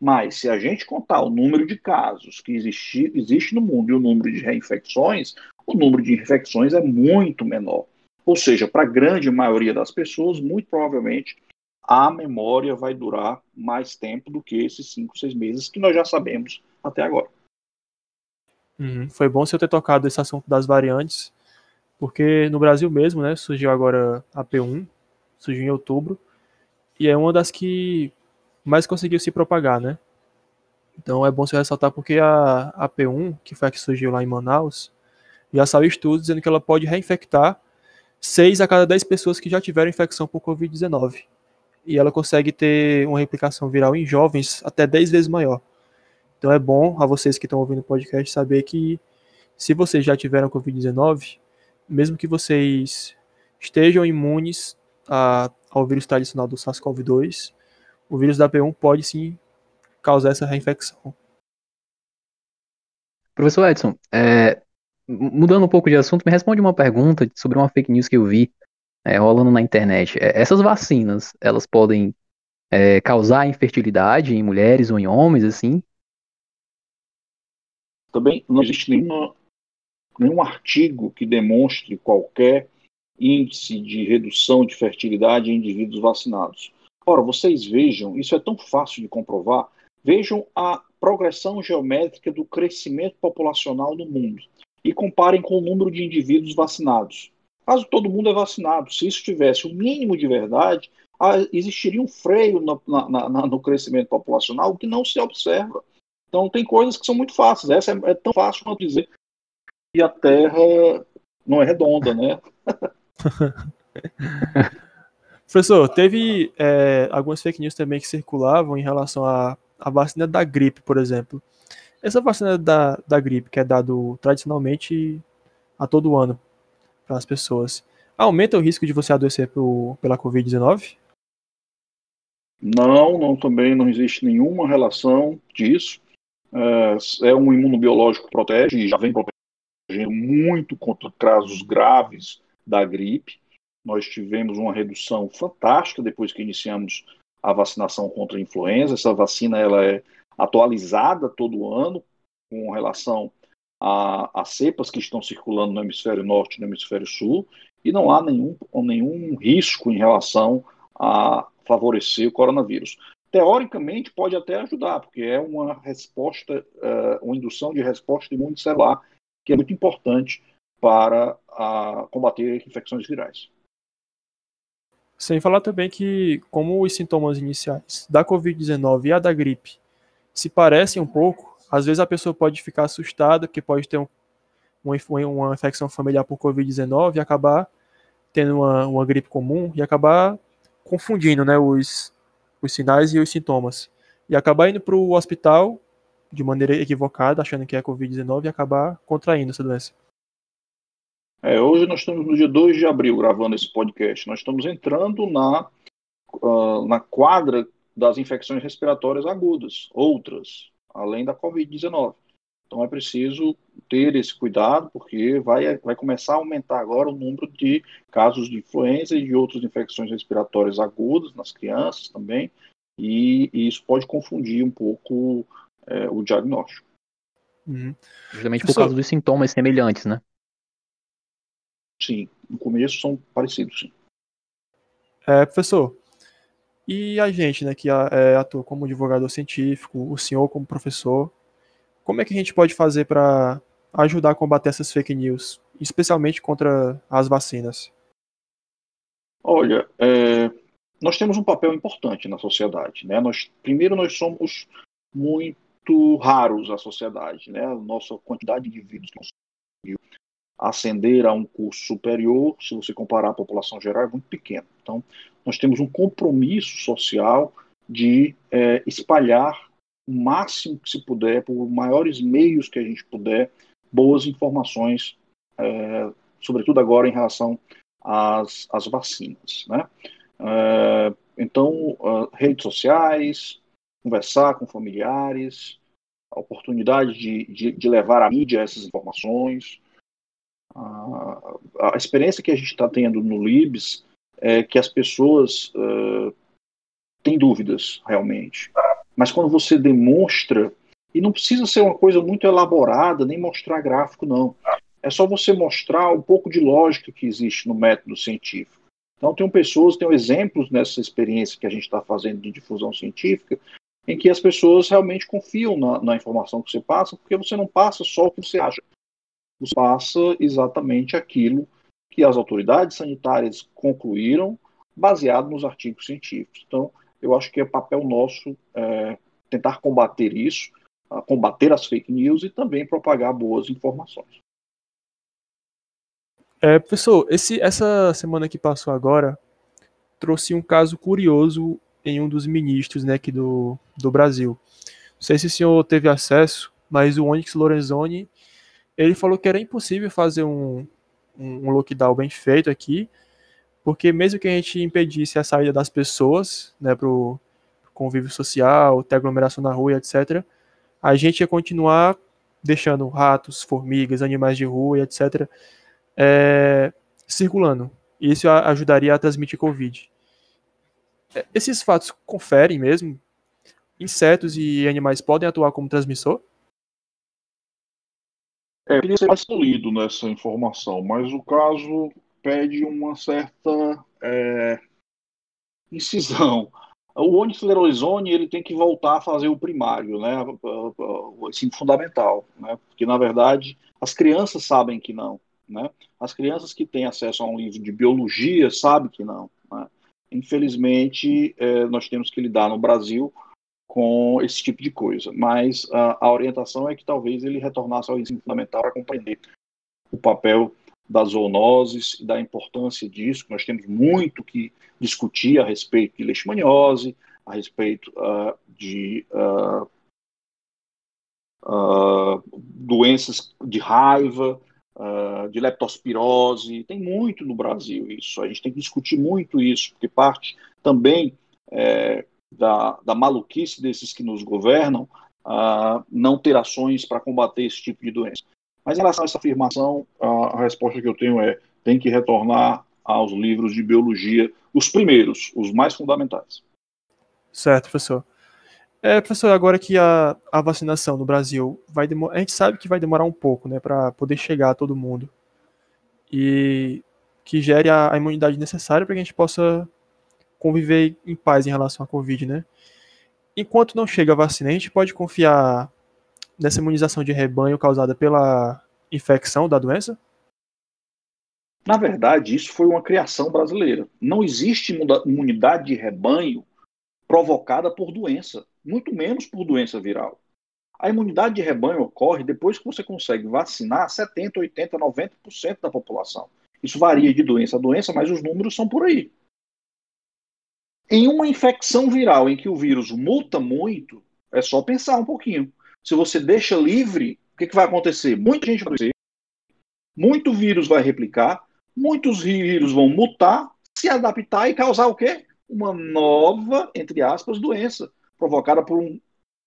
Mas se a gente contar o número de casos que existe, existe no mundo e o número de reinfecções, o número de infecções é muito menor. Ou seja, para a grande maioria das pessoas, muito provavelmente a memória vai durar mais tempo do que esses 5, 6 meses que nós já sabemos até agora. Uhum. Foi bom você ter tocado esse assunto das variantes, porque no Brasil mesmo, né, surgiu agora a P1, surgiu em outubro, e é uma das que mais conseguiu se propagar, né? Então é bom você ressaltar porque a, a P1, que foi a que surgiu lá em Manaus, já saiu estudos dizendo que ela pode reinfectar 6 a cada 10 pessoas que já tiveram infecção por Covid-19. E ela consegue ter uma replicação viral em jovens até 10 vezes maior. Então é bom a vocês que estão ouvindo o podcast saber que se vocês já tiveram Covid-19, mesmo que vocês estejam imunes a, ao vírus tradicional do SARS-CoV-2, o vírus da P1 pode sim causar essa reinfecção. Professor Edson, é, mudando um pouco de assunto, me responde uma pergunta sobre uma fake news que eu vi é, rolando na internet. É, essas vacinas, elas podem é, causar infertilidade em mulheres ou em homens, assim? Também não existe nenhuma, nenhum artigo que demonstre qualquer índice de redução de fertilidade em indivíduos vacinados. Ora, vocês vejam, isso é tão fácil de comprovar, vejam a progressão geométrica do crescimento populacional no mundo e comparem com o número de indivíduos vacinados. Caso todo mundo é vacinado, se isso tivesse o um mínimo de verdade, existiria um freio no, na, na, no crescimento populacional que não se observa. Então, tem coisas que são muito fáceis. Essa é, é tão fácil quanto dizer que a Terra não é redonda, né? Professor, teve é, algumas fake news também que circulavam em relação à, à vacina da gripe, por exemplo. Essa vacina da, da gripe, que é dado tradicionalmente a todo ano para as pessoas, aumenta o risco de você adoecer por, pela Covid-19? Não, não, também não existe nenhuma relação disso. É, é um imunobiológico que protege, e já vem protegendo muito contra casos graves da gripe. Nós tivemos uma redução fantástica depois que iniciamos a vacinação contra a influenza. Essa vacina ela é atualizada todo ano com relação a cepas que estão circulando no hemisfério norte e no hemisfério sul, e não há nenhum, nenhum risco em relação a favorecer o coronavírus. Teoricamente, pode até ajudar, porque é uma resposta, uh, uma indução de resposta imunicelular, que é muito importante para combater infecções virais. Sem falar também que, como os sintomas iniciais da Covid-19 e a da gripe se parecem um pouco, às vezes a pessoa pode ficar assustada, que pode ter um, uma, uma infecção familiar por Covid-19 e acabar tendo uma, uma gripe comum e acabar confundindo né, os, os sinais e os sintomas. E acabar indo para o hospital de maneira equivocada, achando que é Covid-19 e acabar contraindo essa doença. É, hoje nós estamos no dia 2 de abril gravando esse podcast. Nós estamos entrando na, uh, na quadra das infecções respiratórias agudas, outras, além da Covid-19. Então é preciso ter esse cuidado, porque vai, vai começar a aumentar agora o número de casos de influenza e de outras infecções respiratórias agudas nas crianças também, e, e isso pode confundir um pouco é, o diagnóstico. Uhum. Justamente por causa dos sintomas semelhantes, né? Sim, no começo são parecidos, sim. É, professor, e a gente, né, que é, atua como divulgador científico, o senhor como professor, como é que a gente pode fazer para ajudar a combater essas fake news, especialmente contra as vacinas? Olha, é, nós temos um papel importante na sociedade, né? Nós, primeiro, nós somos muito raros à sociedade, né? A nossa quantidade de indivíduos que ascender a um curso superior, se você comparar a população geral, é muito pequeno. Então, nós temos um compromisso social de é, espalhar o máximo que se puder, por maiores meios que a gente puder, boas informações, é, sobretudo agora em relação às, às vacinas. Né? É, então, uh, redes sociais, conversar com familiares, a oportunidade de, de, de levar à mídia essas informações, a, a experiência que a gente está tendo no Libs é que as pessoas uh, têm dúvidas, realmente. Mas quando você demonstra, e não precisa ser uma coisa muito elaborada, nem mostrar gráfico, não. É só você mostrar um pouco de lógica que existe no método científico. Então, tem pessoas, tem exemplos nessa experiência que a gente está fazendo de difusão científica, em que as pessoas realmente confiam na, na, informação que você passa, porque você não passa só o que você acha, você passa exatamente aquilo que as autoridades sanitárias concluíram, baseado nos artigos científicos. Então, eu acho que é papel nosso é, tentar combater isso, combater as fake news e também propagar boas informações. É, professor, esse, essa semana que passou agora trouxe um caso curioso em um dos ministros né, aqui do, do Brasil. Não sei se o senhor teve acesso, mas o Onyx Lorenzoni ele falou que era impossível fazer um, um lockdown bem feito aqui, porque mesmo que a gente impedisse a saída das pessoas né, para o convívio social, ter aglomeração na rua, etc., a gente ia continuar deixando ratos, formigas, animais de rua, etc., é, circulando. E isso ajudaria a transmitir Covid. É, esses fatos conferem mesmo? Insetos e animais podem atuar como transmissor? É, queria ser mais polido nessa informação, mas o caso pede uma certa é, incisão. O onisteroizone ele tem que voltar a fazer o primário, né, o ensino fundamental, né, porque na verdade as crianças sabem que não. Né? As crianças que têm acesso a um livro de biologia sabem que não. Né? Infelizmente, é, nós temos que lidar no Brasil com esse tipo de coisa. Mas a, a orientação é que talvez ele retornasse ao ensino fundamental para compreender o papel das zoonoses e da importância disso. Nós temos muito que discutir a respeito de leishmaniose, a respeito uh, de uh, uh, doenças de raiva, de leptospirose, tem muito no Brasil isso. A gente tem que discutir muito isso, porque parte também é, da, da maluquice desses que nos governam uh, não ter ações para combater esse tipo de doença. Mas em relação a essa afirmação, a, resposta que eu tenho é tem que retornar aos livros de biologia, os primeiros, os mais fundamentais. Certo, professor. É, professor, agora que a, a vacinação no Brasil vai demorar, a gente sabe que vai demorar um pouco, né, para poder chegar a todo mundo e que gere a, a imunidade necessária para que a gente possa conviver em paz em relação à Covid, né? Enquanto não chega a vacina, a gente pode confiar nessa imunização de rebanho causada pela infecção da doença? Na verdade, isso foi uma criação brasileira. Não existe imunidade de rebanho provocada por doença muito menos por doença viral. A imunidade de rebanho ocorre depois que você consegue vacinar 70, 80, 90% da população. Isso varia de doença a doença, mas os números são por aí. Em uma infecção viral em que o vírus muta muito, é só pensar um pouquinho. Se você deixa livre, o que, que vai acontecer? Muita gente vai acontecer, muito vírus vai replicar, muitos vírus vão mutar, se adaptar e causar o quê? Uma nova, entre aspas, doença provocada por um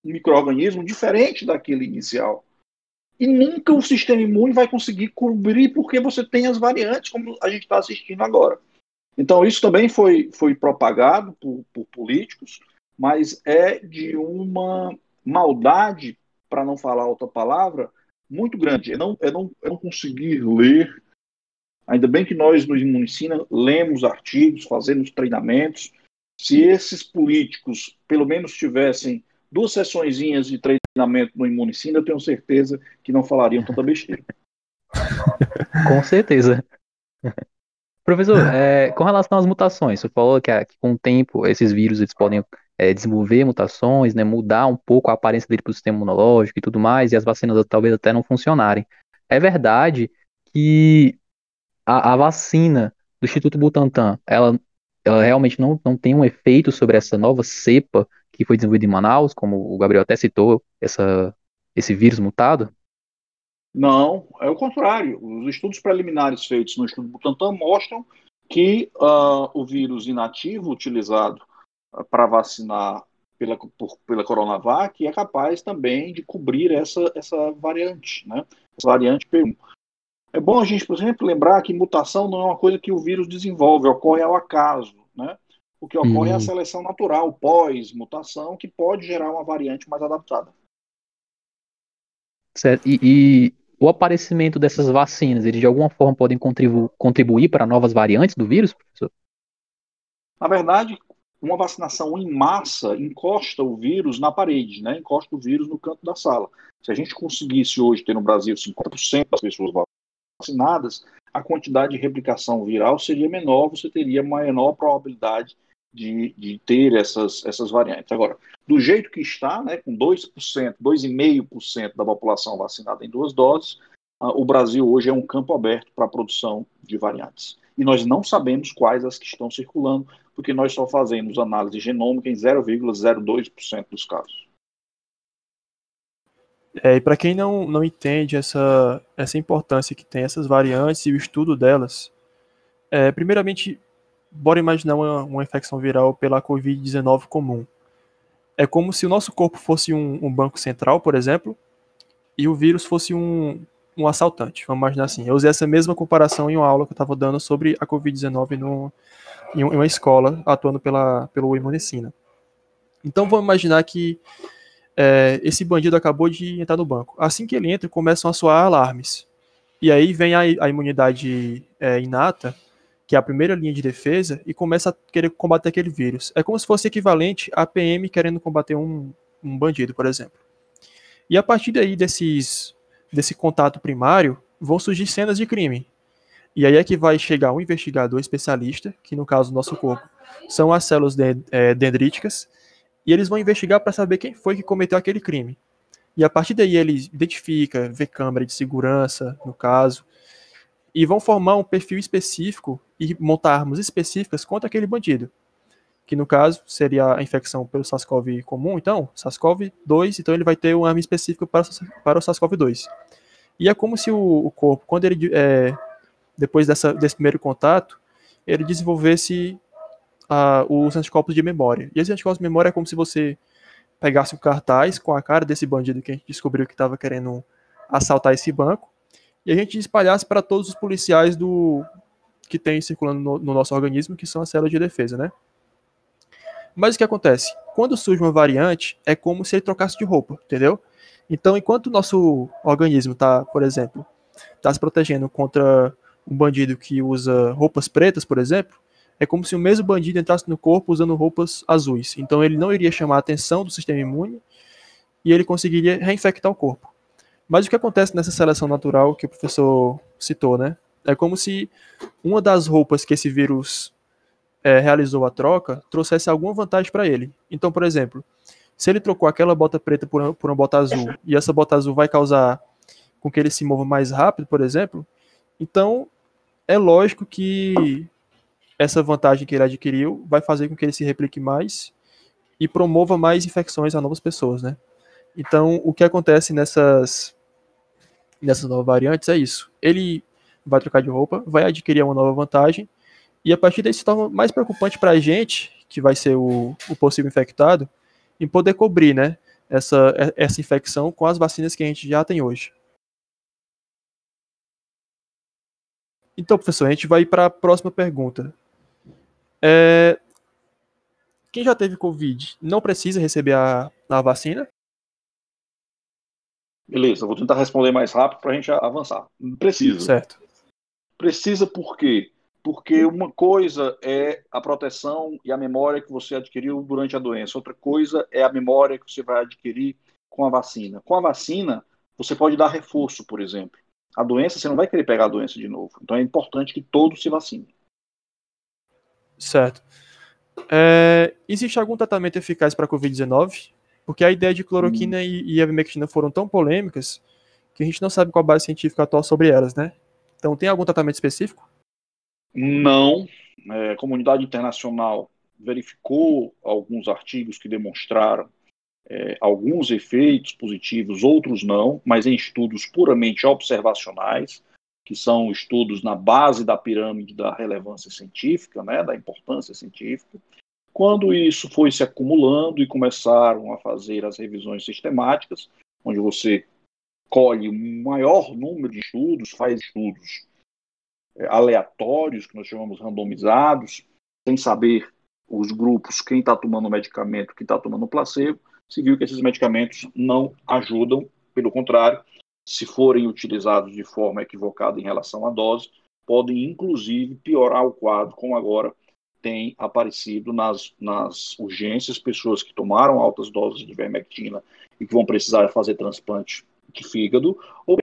microorganismo diferente daquele inicial. E nunca o sistema imune vai conseguir cobrir porque você tem as variantes, como a gente está assistindo agora. Então, isso também foi, foi propagado por, por políticos, mas é de uma maldade, para não falar outra palavra, muito grande. Eu não, eu não, eu não consegui ler. Ainda bem que nós, no Imunicina, lemos artigos, fazemos treinamentos, se esses políticos, pelo menos, tivessem duas sessõezinhas de treinamento no Imunicina, eu tenho certeza que não falariam tanta besteira. com certeza. Professor, é, com relação às mutações, você falou que, que, com o tempo esses vírus eles podem é, desenvolver mutações, né, mudar um pouco a aparência dele para o sistema imunológico e tudo mais, e as vacinas talvez até não funcionarem. É verdade que a, a vacina do Instituto Butantan, ela ela realmente não, não tem um efeito sobre essa nova cepa que foi desenvolvida em Manaus, como o Gabriel até citou, essa, esse vírus mutado? Não, é o contrário. Os estudos preliminares feitos no estudo Butantan mostram que uh, o vírus inativo utilizado para vacinar pela, por, pela Coronavac é capaz também de cobrir essa, essa variante, né? Essa variante P1. É bom a gente, por exemplo, lembrar que mutação não é uma coisa que o vírus desenvolve, ocorre ao acaso. Né? O que ocorre uhum. é a seleção natural, pós-mutação, que pode gerar uma variante mais adaptada. Certo. E, e, o aparecimento dessas vacinas, eles de alguma forma podem contribu contribuir para novas variantes do vírus, professor? Na verdade, uma vacinação em massa encosta o vírus na parede, né? encosta o vírus no canto da sala. Se a gente conseguisse hoje ter no Brasil 50% das pessoas vacinadas, a quantidade de replicação viral seria menor, você teria menor probabilidade de, de ter essas, essas variantes. Agora, do jeito que está, né, com 2%, 2,5% da população vacinada em duas doses, o Brasil hoje é um campo aberto para a produção de variantes. E nós não sabemos quais as que estão circulando, porque nós só fazemos análise genômica em 0,02% dos casos. É, e para quem não, não entende essa, essa importância que tem essas variantes e o estudo delas, é, primeiramente, bora imaginar uma, uma infecção viral pela Covid-19 comum. É como se o nosso corpo fosse um, um, banco central, por exemplo, e o vírus fosse um, um assaltante, vamos imaginar assim. Eu usei essa mesma comparação em uma aula que eu estava dando sobre a Covid-19 em uma escola atuando pela, pelo Imunicina. Então vamos imaginar que é, esse bandido acabou de entrar no banco. Assim que ele entra, começam a soar alarmes. E aí vem a, a imunidade é, inata, que é a primeira linha de defesa, e começa a querer combater aquele vírus. É como se fosse equivalente a PM querendo combater um, um bandido, por exemplo. E a partir daí desses, desse contato primário, vão surgir cenas de crime. E aí é que vai chegar um investigador especialista, que no caso do nosso corpo são as células é, dendríticas, e eles vão investigar para saber quem foi que cometeu aquele crime. E a partir daí ele identifica, vê câmera de segurança, no caso, e vão formar um perfil específico e montar armas específicas contra aquele bandido. Que no caso seria a infecção pelo SARS-CoV comum, então, SARS-CoV-2, então ele vai ter uma arma específica para, para o SARS-CoV-2. E é como se o, o corpo, quando ele, é, depois dessa, desse primeiro contato, ele desenvolvesse os anticorpos de memória. E esses anticorpos de memória é como se você pegasse um cartaz com a cara desse bandido que a gente descobriu que estava querendo assaltar esse banco e a gente espalhasse para todos os policiais do que tem circulando no, no, nosso organismo, que são as células de defesa, né? Mas o que acontece? Quando surge uma variante, é como se ele trocasse de roupa, entendeu? Então, enquanto o nosso organismo está, por exemplo, está se protegendo contra um bandido que usa roupas pretas, por exemplo, é como se o mesmo bandido entrasse no corpo usando roupas azuis. Então ele não iria chamar a atenção do sistema imune e ele conseguiria reinfectar o corpo. Mas o que acontece nessa seleção natural que o professor citou, né? É como se uma das roupas que esse vírus é, realizou a troca trouxesse alguma vantagem para ele. Então, por exemplo, se ele trocou aquela bota preta por uma, por uma bota azul e essa bota azul vai causar com que ele se mova mais rápido, por exemplo, então é lógico que essa vantagem que ele adquiriu vai fazer com que ele se replique mais e promova mais infecções a novas pessoas, né? Então, o que acontece nessas nessas novas variantes é isso. Ele vai trocar de roupa, vai adquirir uma nova vantagem e a partir daí se torna mais preocupante para a gente, que vai ser o, o possível infectado, em poder cobrir, né, essa, essa infecção com as vacinas que a gente já tem hoje. Então, professor, a gente vai para a próxima pergunta. É, quem já teve Covid não precisa receber a, a vacina? Beleza, vou tentar responder mais rápido para a gente avançar. Precisa. Certo. Precisa por quê? Porque uma coisa é a proteção e a memória que você adquiriu durante a doença, outra coisa é a memória que você vai adquirir com a vacina. Com a vacina, você pode dar reforço, por exemplo. A doença, você não vai querer pegar a doença de novo. Então é importante que todos se vacinem. Certo. É, existe algum tratamento eficaz para a Covid-19? Porque a ideia de cloroquina hum. e, e ivermectina foram tão polêmicas que a gente não sabe qual a base científica atual sobre elas, né? Então, tem algum tratamento específico? Não. É, a comunidade internacional verificou alguns artigos que demonstraram é, alguns efeitos positivos, outros não, mas em estudos puramente observacionais que são estudos na base da pirâmide da relevância científica, né, da importância científica. Quando isso foi se acumulando e começaram a fazer as revisões sistemáticas, onde você colhe um maior número de estudos, faz estudos aleatórios, que nós chamamos randomizados, sem saber os grupos, quem está tomando medicamento, quem está tomando placebo, se viu que esses medicamentos não ajudam, pelo contrário, se forem utilizados de forma equivocada em relação à dose, podem inclusive piorar o quadro, como agora tem aparecido nas, nas urgências, pessoas que tomaram altas doses de vermectina e que vão precisar fazer transplante de fígado, ou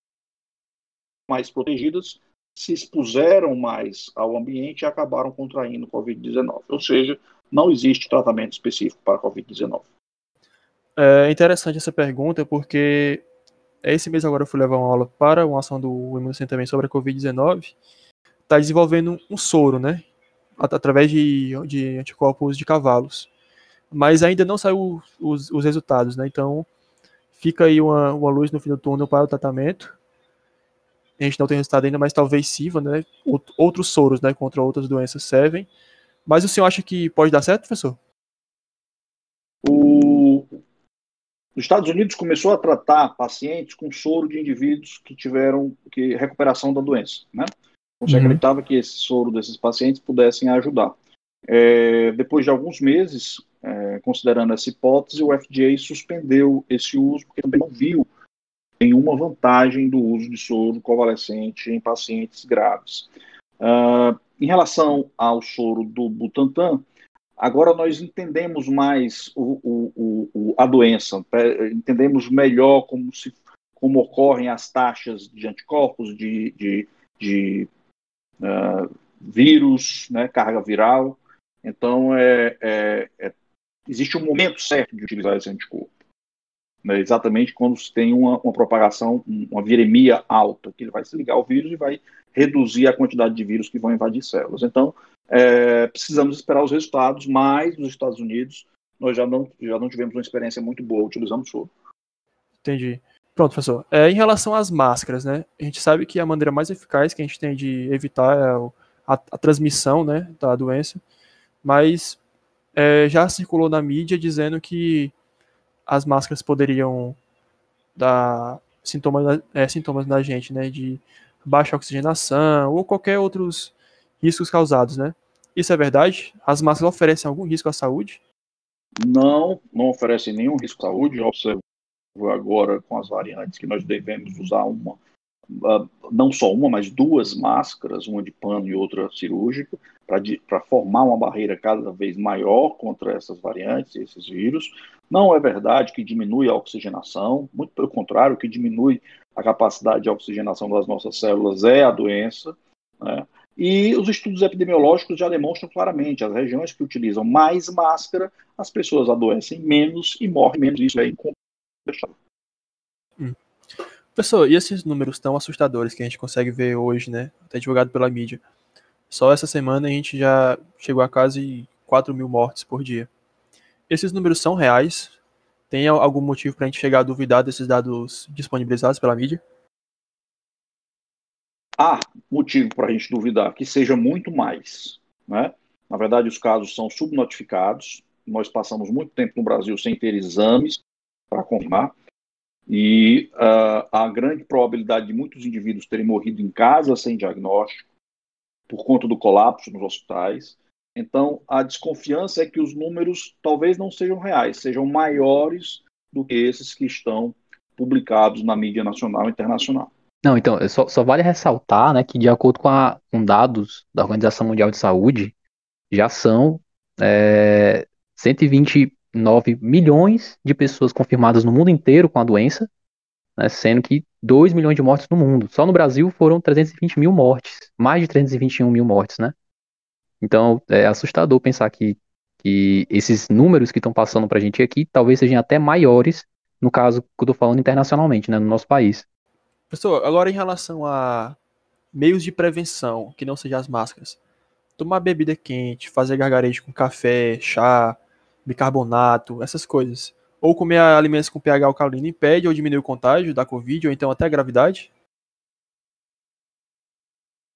mais protegidas se expuseram mais ao ambiente e acabaram contraindo Covid-19. Ou seja, não existe tratamento específico para Covid-19. É interessante essa pergunta porque esse mês agora eu fui levar uma aula para uma ação do Imunocentro também sobre a Covid-19. Está desenvolvendo um soro, né? Através de, de anticorpos de cavalos. Mas ainda não saiu os, os resultados, né? Então fica aí uma, uma luz no fim do túnel para o tratamento. A gente não tem resultado ainda, mas talvez sirva, né? Outros soros, né? Contra outras doenças servem. Mas o senhor acha que pode dar certo, professor? O... Os Estados Unidos começou a tratar pacientes com soro de indivíduos que tiveram que recuperação da doença, né? Você uhum. acreditava que esse soro desses pacientes pudessem ajudar. É, depois de alguns meses, é, considerando essa hipótese, o FDA suspendeu esse uso porque também não viu nenhuma vantagem do uso de soro convalescente em pacientes graves. Uh, em relação ao soro do Butantan, agora nós entendemos mais o, o, o, a doença, entendemos melhor como, se, como ocorrem as taxas de anticorpos, de, de, de uh, vírus, né, carga viral. Então, é, é, é, existe um momento certo de utilizar esse anticorpo. Né, exatamente quando se tem uma, uma, propagação, uma viremia alta, que ele vai se ligar ao vírus e vai reduzir a quantidade de vírus que vão invadir células. Então, é, precisamos esperar os resultados, mas nos Estados Unidos nós já não, já não tivemos uma experiência muito boa utilizando soro. Entendi. Pronto, professor. É, em relação às máscaras, né? A gente sabe que a maneira mais eficaz que a gente tem de evitar é a, a transmissão né, da doença, mas é, já circulou na mídia dizendo que as máscaras poderiam dar sintomas, é, sintomas na gente, né? De baixa oxigenação ou qualquer outros riscos causados, né? Isso é verdade? As máscaras oferecem algum risco à saúde? Não, não oferecem nenhum risco à saúde. Observo agora com as variantes que nós devemos usar uma, não só uma, mas duas máscaras, uma de pano e outra cirúrgica, para formar uma barreira cada vez maior contra essas variantes, esses vírus. Não é verdade que diminui a oxigenação, muito pelo contrário, o que diminui a capacidade de oxigenação das nossas células é a doença. Né? E os estudos epidemiológicos já demonstram claramente, as regiões que utilizam mais máscara, as pessoas adoecem menos e morrem menos. Isso é incontestável. Pessoal, e esses números tão assustadores que a gente consegue ver hoje, né? Até divulgado pela mídia. Só essa semana a gente já chegou a quase 4 mil mortes por dia. Esses números são reais? Tem algum motivo para a gente chegar a duvidar desses dados disponibilizados pela mídia? há motivo para a gente duvidar que seja muito mais. Né? Na verdade, os casos são subnotificados. Nós passamos muito tempo no Brasil sem ter exames para confirmar. E uh, a grande probabilidade de muitos indivíduos terem morrido em casa sem diagnóstico, por conta do colapso nos hospitais. Então, a desconfiança é que os números talvez não sejam reais, sejam maiores do que esses que estão publicados na mídia nacional e internacional. Não, então, só, só vale ressaltar, né, que de acordo com, a, com dados da Organização Mundial de Saúde, já são é, 129 milhões de pessoas confirmadas no mundo inteiro com a doença, né, sendo que 2 milhões de mortes no mundo. Só no Brasil foram 320 mil mortes, mais de 321 mil mortes, né? Então, é assustador pensar que, que esses números que estão passando para a gente aqui talvez sejam até maiores, no caso que eu estou falando internacionalmente, né, no nosso país. Pessoal, agora em relação a meios de prevenção, que não sejam as máscaras. Tomar bebida quente, fazer gargarejo com café, chá, bicarbonato, essas coisas. Ou comer alimentos com pH alcalino impede ou diminui o contágio da Covid, ou então até a gravidade?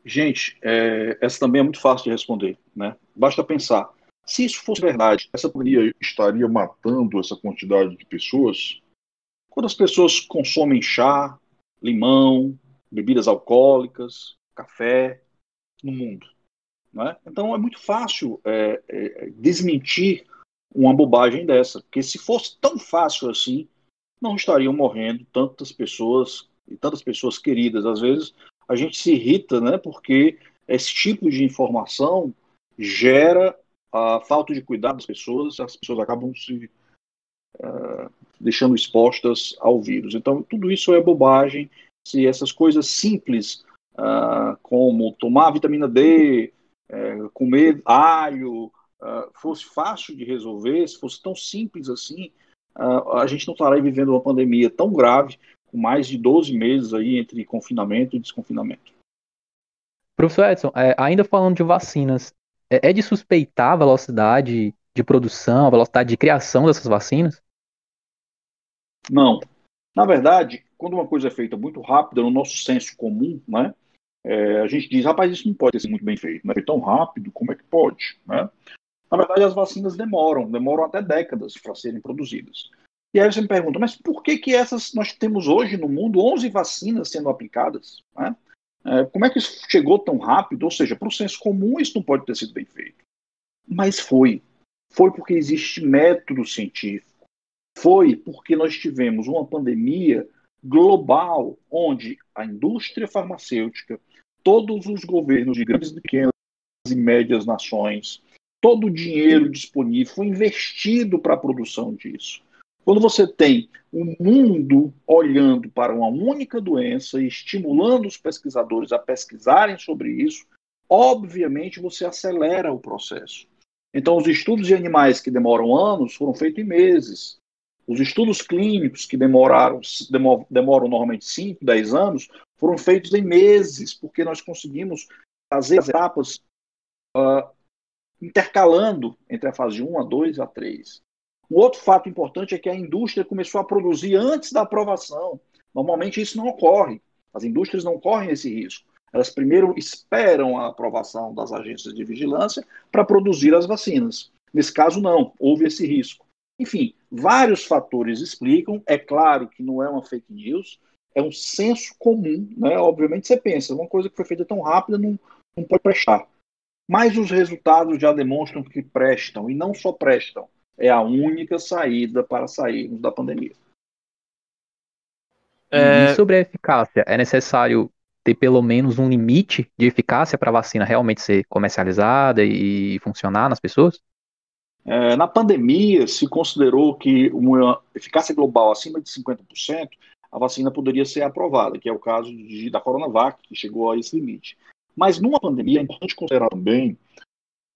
Gente, é, essa também é muito fácil de responder. Né? Basta pensar. Se isso fosse verdade, essa pandemia estaria matando essa quantidade de pessoas? Quando as pessoas consomem chá, limão, bebidas alcoólicas, café no mundo. Né? Então é muito fácil é, é, desmentir uma bobagem dessa, porque se fosse tão fácil assim, não estariam morrendo tantas pessoas e tantas pessoas queridas, às vezes a gente se irrita, né? Porque esse tipo de informação gera a falta de cuidado das pessoas, as pessoas acabam se uh, deixando expostas ao vírus. Então, tudo isso é bobagem. Se essas coisas simples, uh, como tomar vitamina D, uh, comer alho, fosse fácil de resolver, se fosse tão simples assim, a gente não estaria vivendo uma pandemia tão grave, com mais de 12 meses aí entre confinamento e desconfinamento. Professor Edson, é, ainda falando de vacinas, é, é de suspeitar a velocidade de produção, a velocidade de criação dessas vacinas? Não. Na verdade, quando uma coisa é feita muito rápida, no nosso senso comum, né, é, a gente diz, rapaz, isso não pode ser muito bem feito, não é tão rápido, como é que pode? Né? Na verdade, as vacinas demoram, demoram até décadas para serem produzidas. E aí você me pergunta, mas por que que essas nós temos hoje no mundo 11 vacinas sendo aplicadas? Né? É, como é que isso chegou tão rápido? Ou seja, para o senso comum isso não pode ter sido bem feito. Mas foi. Foi porque existe método científico. Foi porque nós tivemos uma pandemia global onde a indústria farmacêutica, todos os governos de grandes, pequenas e médias nações, todo o dinheiro disponível foi investido para a produção disso. Quando você tem o um mundo olhando para uma única doença e estimulando os pesquisadores a pesquisarem sobre isso, obviamente você acelera o processo. Então, os estudos de animais que demoram anos foram feitos em meses. Os estudos clínicos que demoraram, demoram normalmente 5, 10 anos, foram feitos em meses, porque nós conseguimos fazer as etapas uh, intercalando entre a fase 1, a 2 e a 3. Um outro fato importante é que a indústria começou a produzir antes da aprovação. Normalmente isso não ocorre. As indústrias não correm esse risco. Elas primeiro esperam a aprovação das agências de vigilância para produzir as vacinas. Nesse caso, não, houve esse risco. Enfim, vários fatores explicam. É claro que não é uma fake news, é um senso comum. Né? Obviamente, você pensa, uma coisa que foi feita tão rápida não, não pode prestar. Mas os resultados já demonstram que prestam, e não só prestam, é a única saída para sairmos da pandemia. É... E sobre a eficácia, é necessário ter pelo menos um limite de eficácia para a vacina realmente ser comercializada e funcionar nas pessoas? É, na pandemia, se considerou que uma eficácia global acima de 50%, a vacina poderia ser aprovada, que é o caso de, da Coronavac, que chegou a esse limite. Mas numa pandemia, é importante considerar também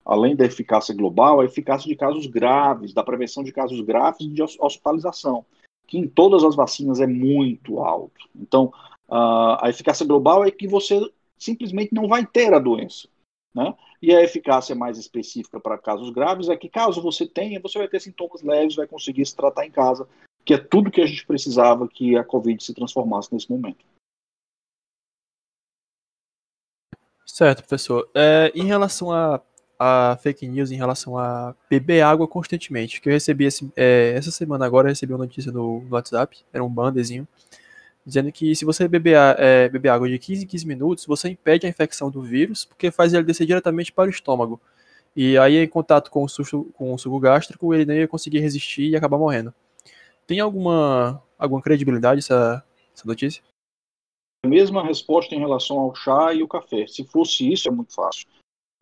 além da eficácia global, a eficácia de casos graves, da prevenção de casos graves e de hospitalização, que em todas as vacinas é muito alto. Então, a eficácia global é que você simplesmente não vai ter a doença. Né? E a eficácia mais específica para casos graves é que, caso você tenha, você vai ter sintomas leves, vai conseguir se tratar em casa, que é tudo que a gente precisava que a Covid se transformasse nesse momento. Certo, professor. É, em relação a a fake news em relação a beber água constantemente. Que eu recebi esse, é, essa semana agora, recebi uma notícia no, no, WhatsApp, era um bandezinho, dizendo que se você beber, é, beber água de 15 em 15 minutos, você impede a infecção do vírus, porque faz ele descer diretamente para o estômago. E aí, em contato com o, susto, com o suco gástrico, ele nem ia conseguir resistir e acabar morrendo. Tem alguma, alguma credibilidade essa, essa notícia? Mesma resposta em relação ao chá e o café. Se fosse isso, é muito fácil.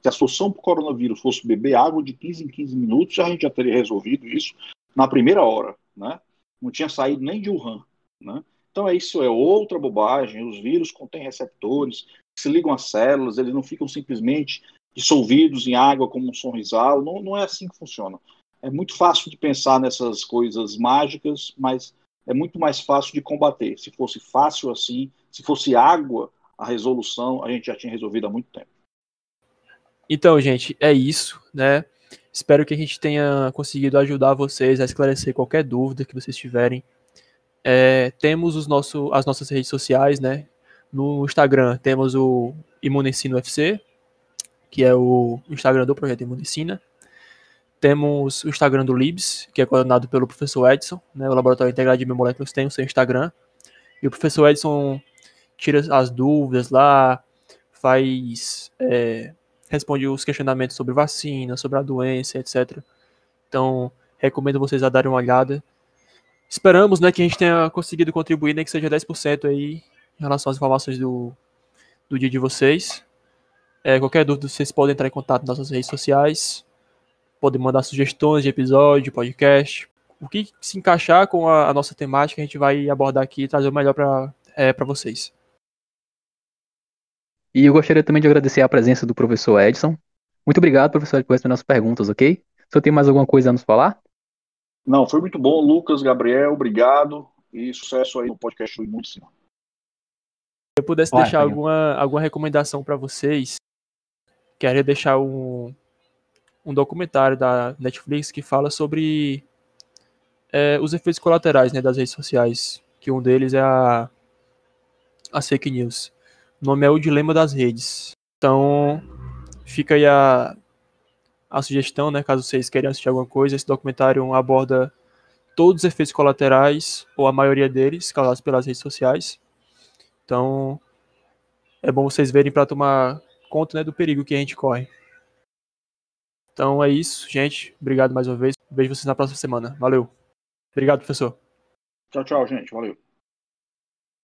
Se a solução para o coronavírus fosse beber água de 15 em 15 minutos, a gente já teria resolvido isso na primeira hora, né? Não tinha saído nem de Wuhan, né? Então é isso, é outra bobagem. Os vírus contêm receptores, se ligam às células, eles não ficam simplesmente dissolvidos em água como um sorrisal. Não, não é assim que funciona. É muito fácil de pensar nessas coisas mágicas, mas é muito mais fácil de combater. Se fosse fácil assim, se fosse água a resolução, a gente já tinha resolvido há muito tempo. Então, gente, é isso, né? Espero que a gente tenha conseguido ajudar vocês a esclarecer qualquer dúvida que vocês tiverem. É, temos os nosso, as nossas redes sociais, né? No Instagram temos o Imunicina UFC, que é o Instagram do projeto Imunicina. Temos o Instagram do Libs, que é coordenado pelo professor Edson, né? O Laboratório Integrado de Biomoléculas tem o seu Instagram. E o professor Edson tira as dúvidas lá, faz é, responde os questionamentos sobre vacina, sobre a doença, etc. Então, recomendo vocês a darem uma olhada. Esperamos, né, que a gente tenha conseguido contribuir, nem né, que seja 10% aí em relação às informações do, do dia de vocês. É, qualquer dúvida, vocês podem entrar em contato nas nossas redes sociais, podem mandar sugestões de episódio, podcast. O que se encaixar com a, a nossa temática, a gente vai abordar aqui e trazer o melhor para é, vocês. E eu gostaria também de agradecer a presença do professor Edson. Muito obrigado, professor, por responder nossas perguntas, ok? Se eu tem mais alguma coisa a nos falar? Não, foi muito bom, Lucas, Gabriel, obrigado e sucesso aí no podcast do Imundo Se eu pudesse Vai, deixar alguma, alguma recomendação para vocês, queria deixar um, um documentário da Netflix que fala sobre é, os efeitos colaterais né, das redes sociais, que um deles é a, a fake news. O nome é O Dilema das Redes. Então, fica aí a, a sugestão, né, caso vocês queiram assistir alguma coisa. Esse documentário aborda todos os efeitos colaterais, ou a maioria deles, causados pelas redes sociais. Então, é bom vocês verem para tomar conta né, do perigo que a gente corre. Então é isso, gente. Obrigado mais uma vez. Vejo vocês na próxima semana. Valeu. Obrigado, professor. Tchau, tchau, gente. Valeu.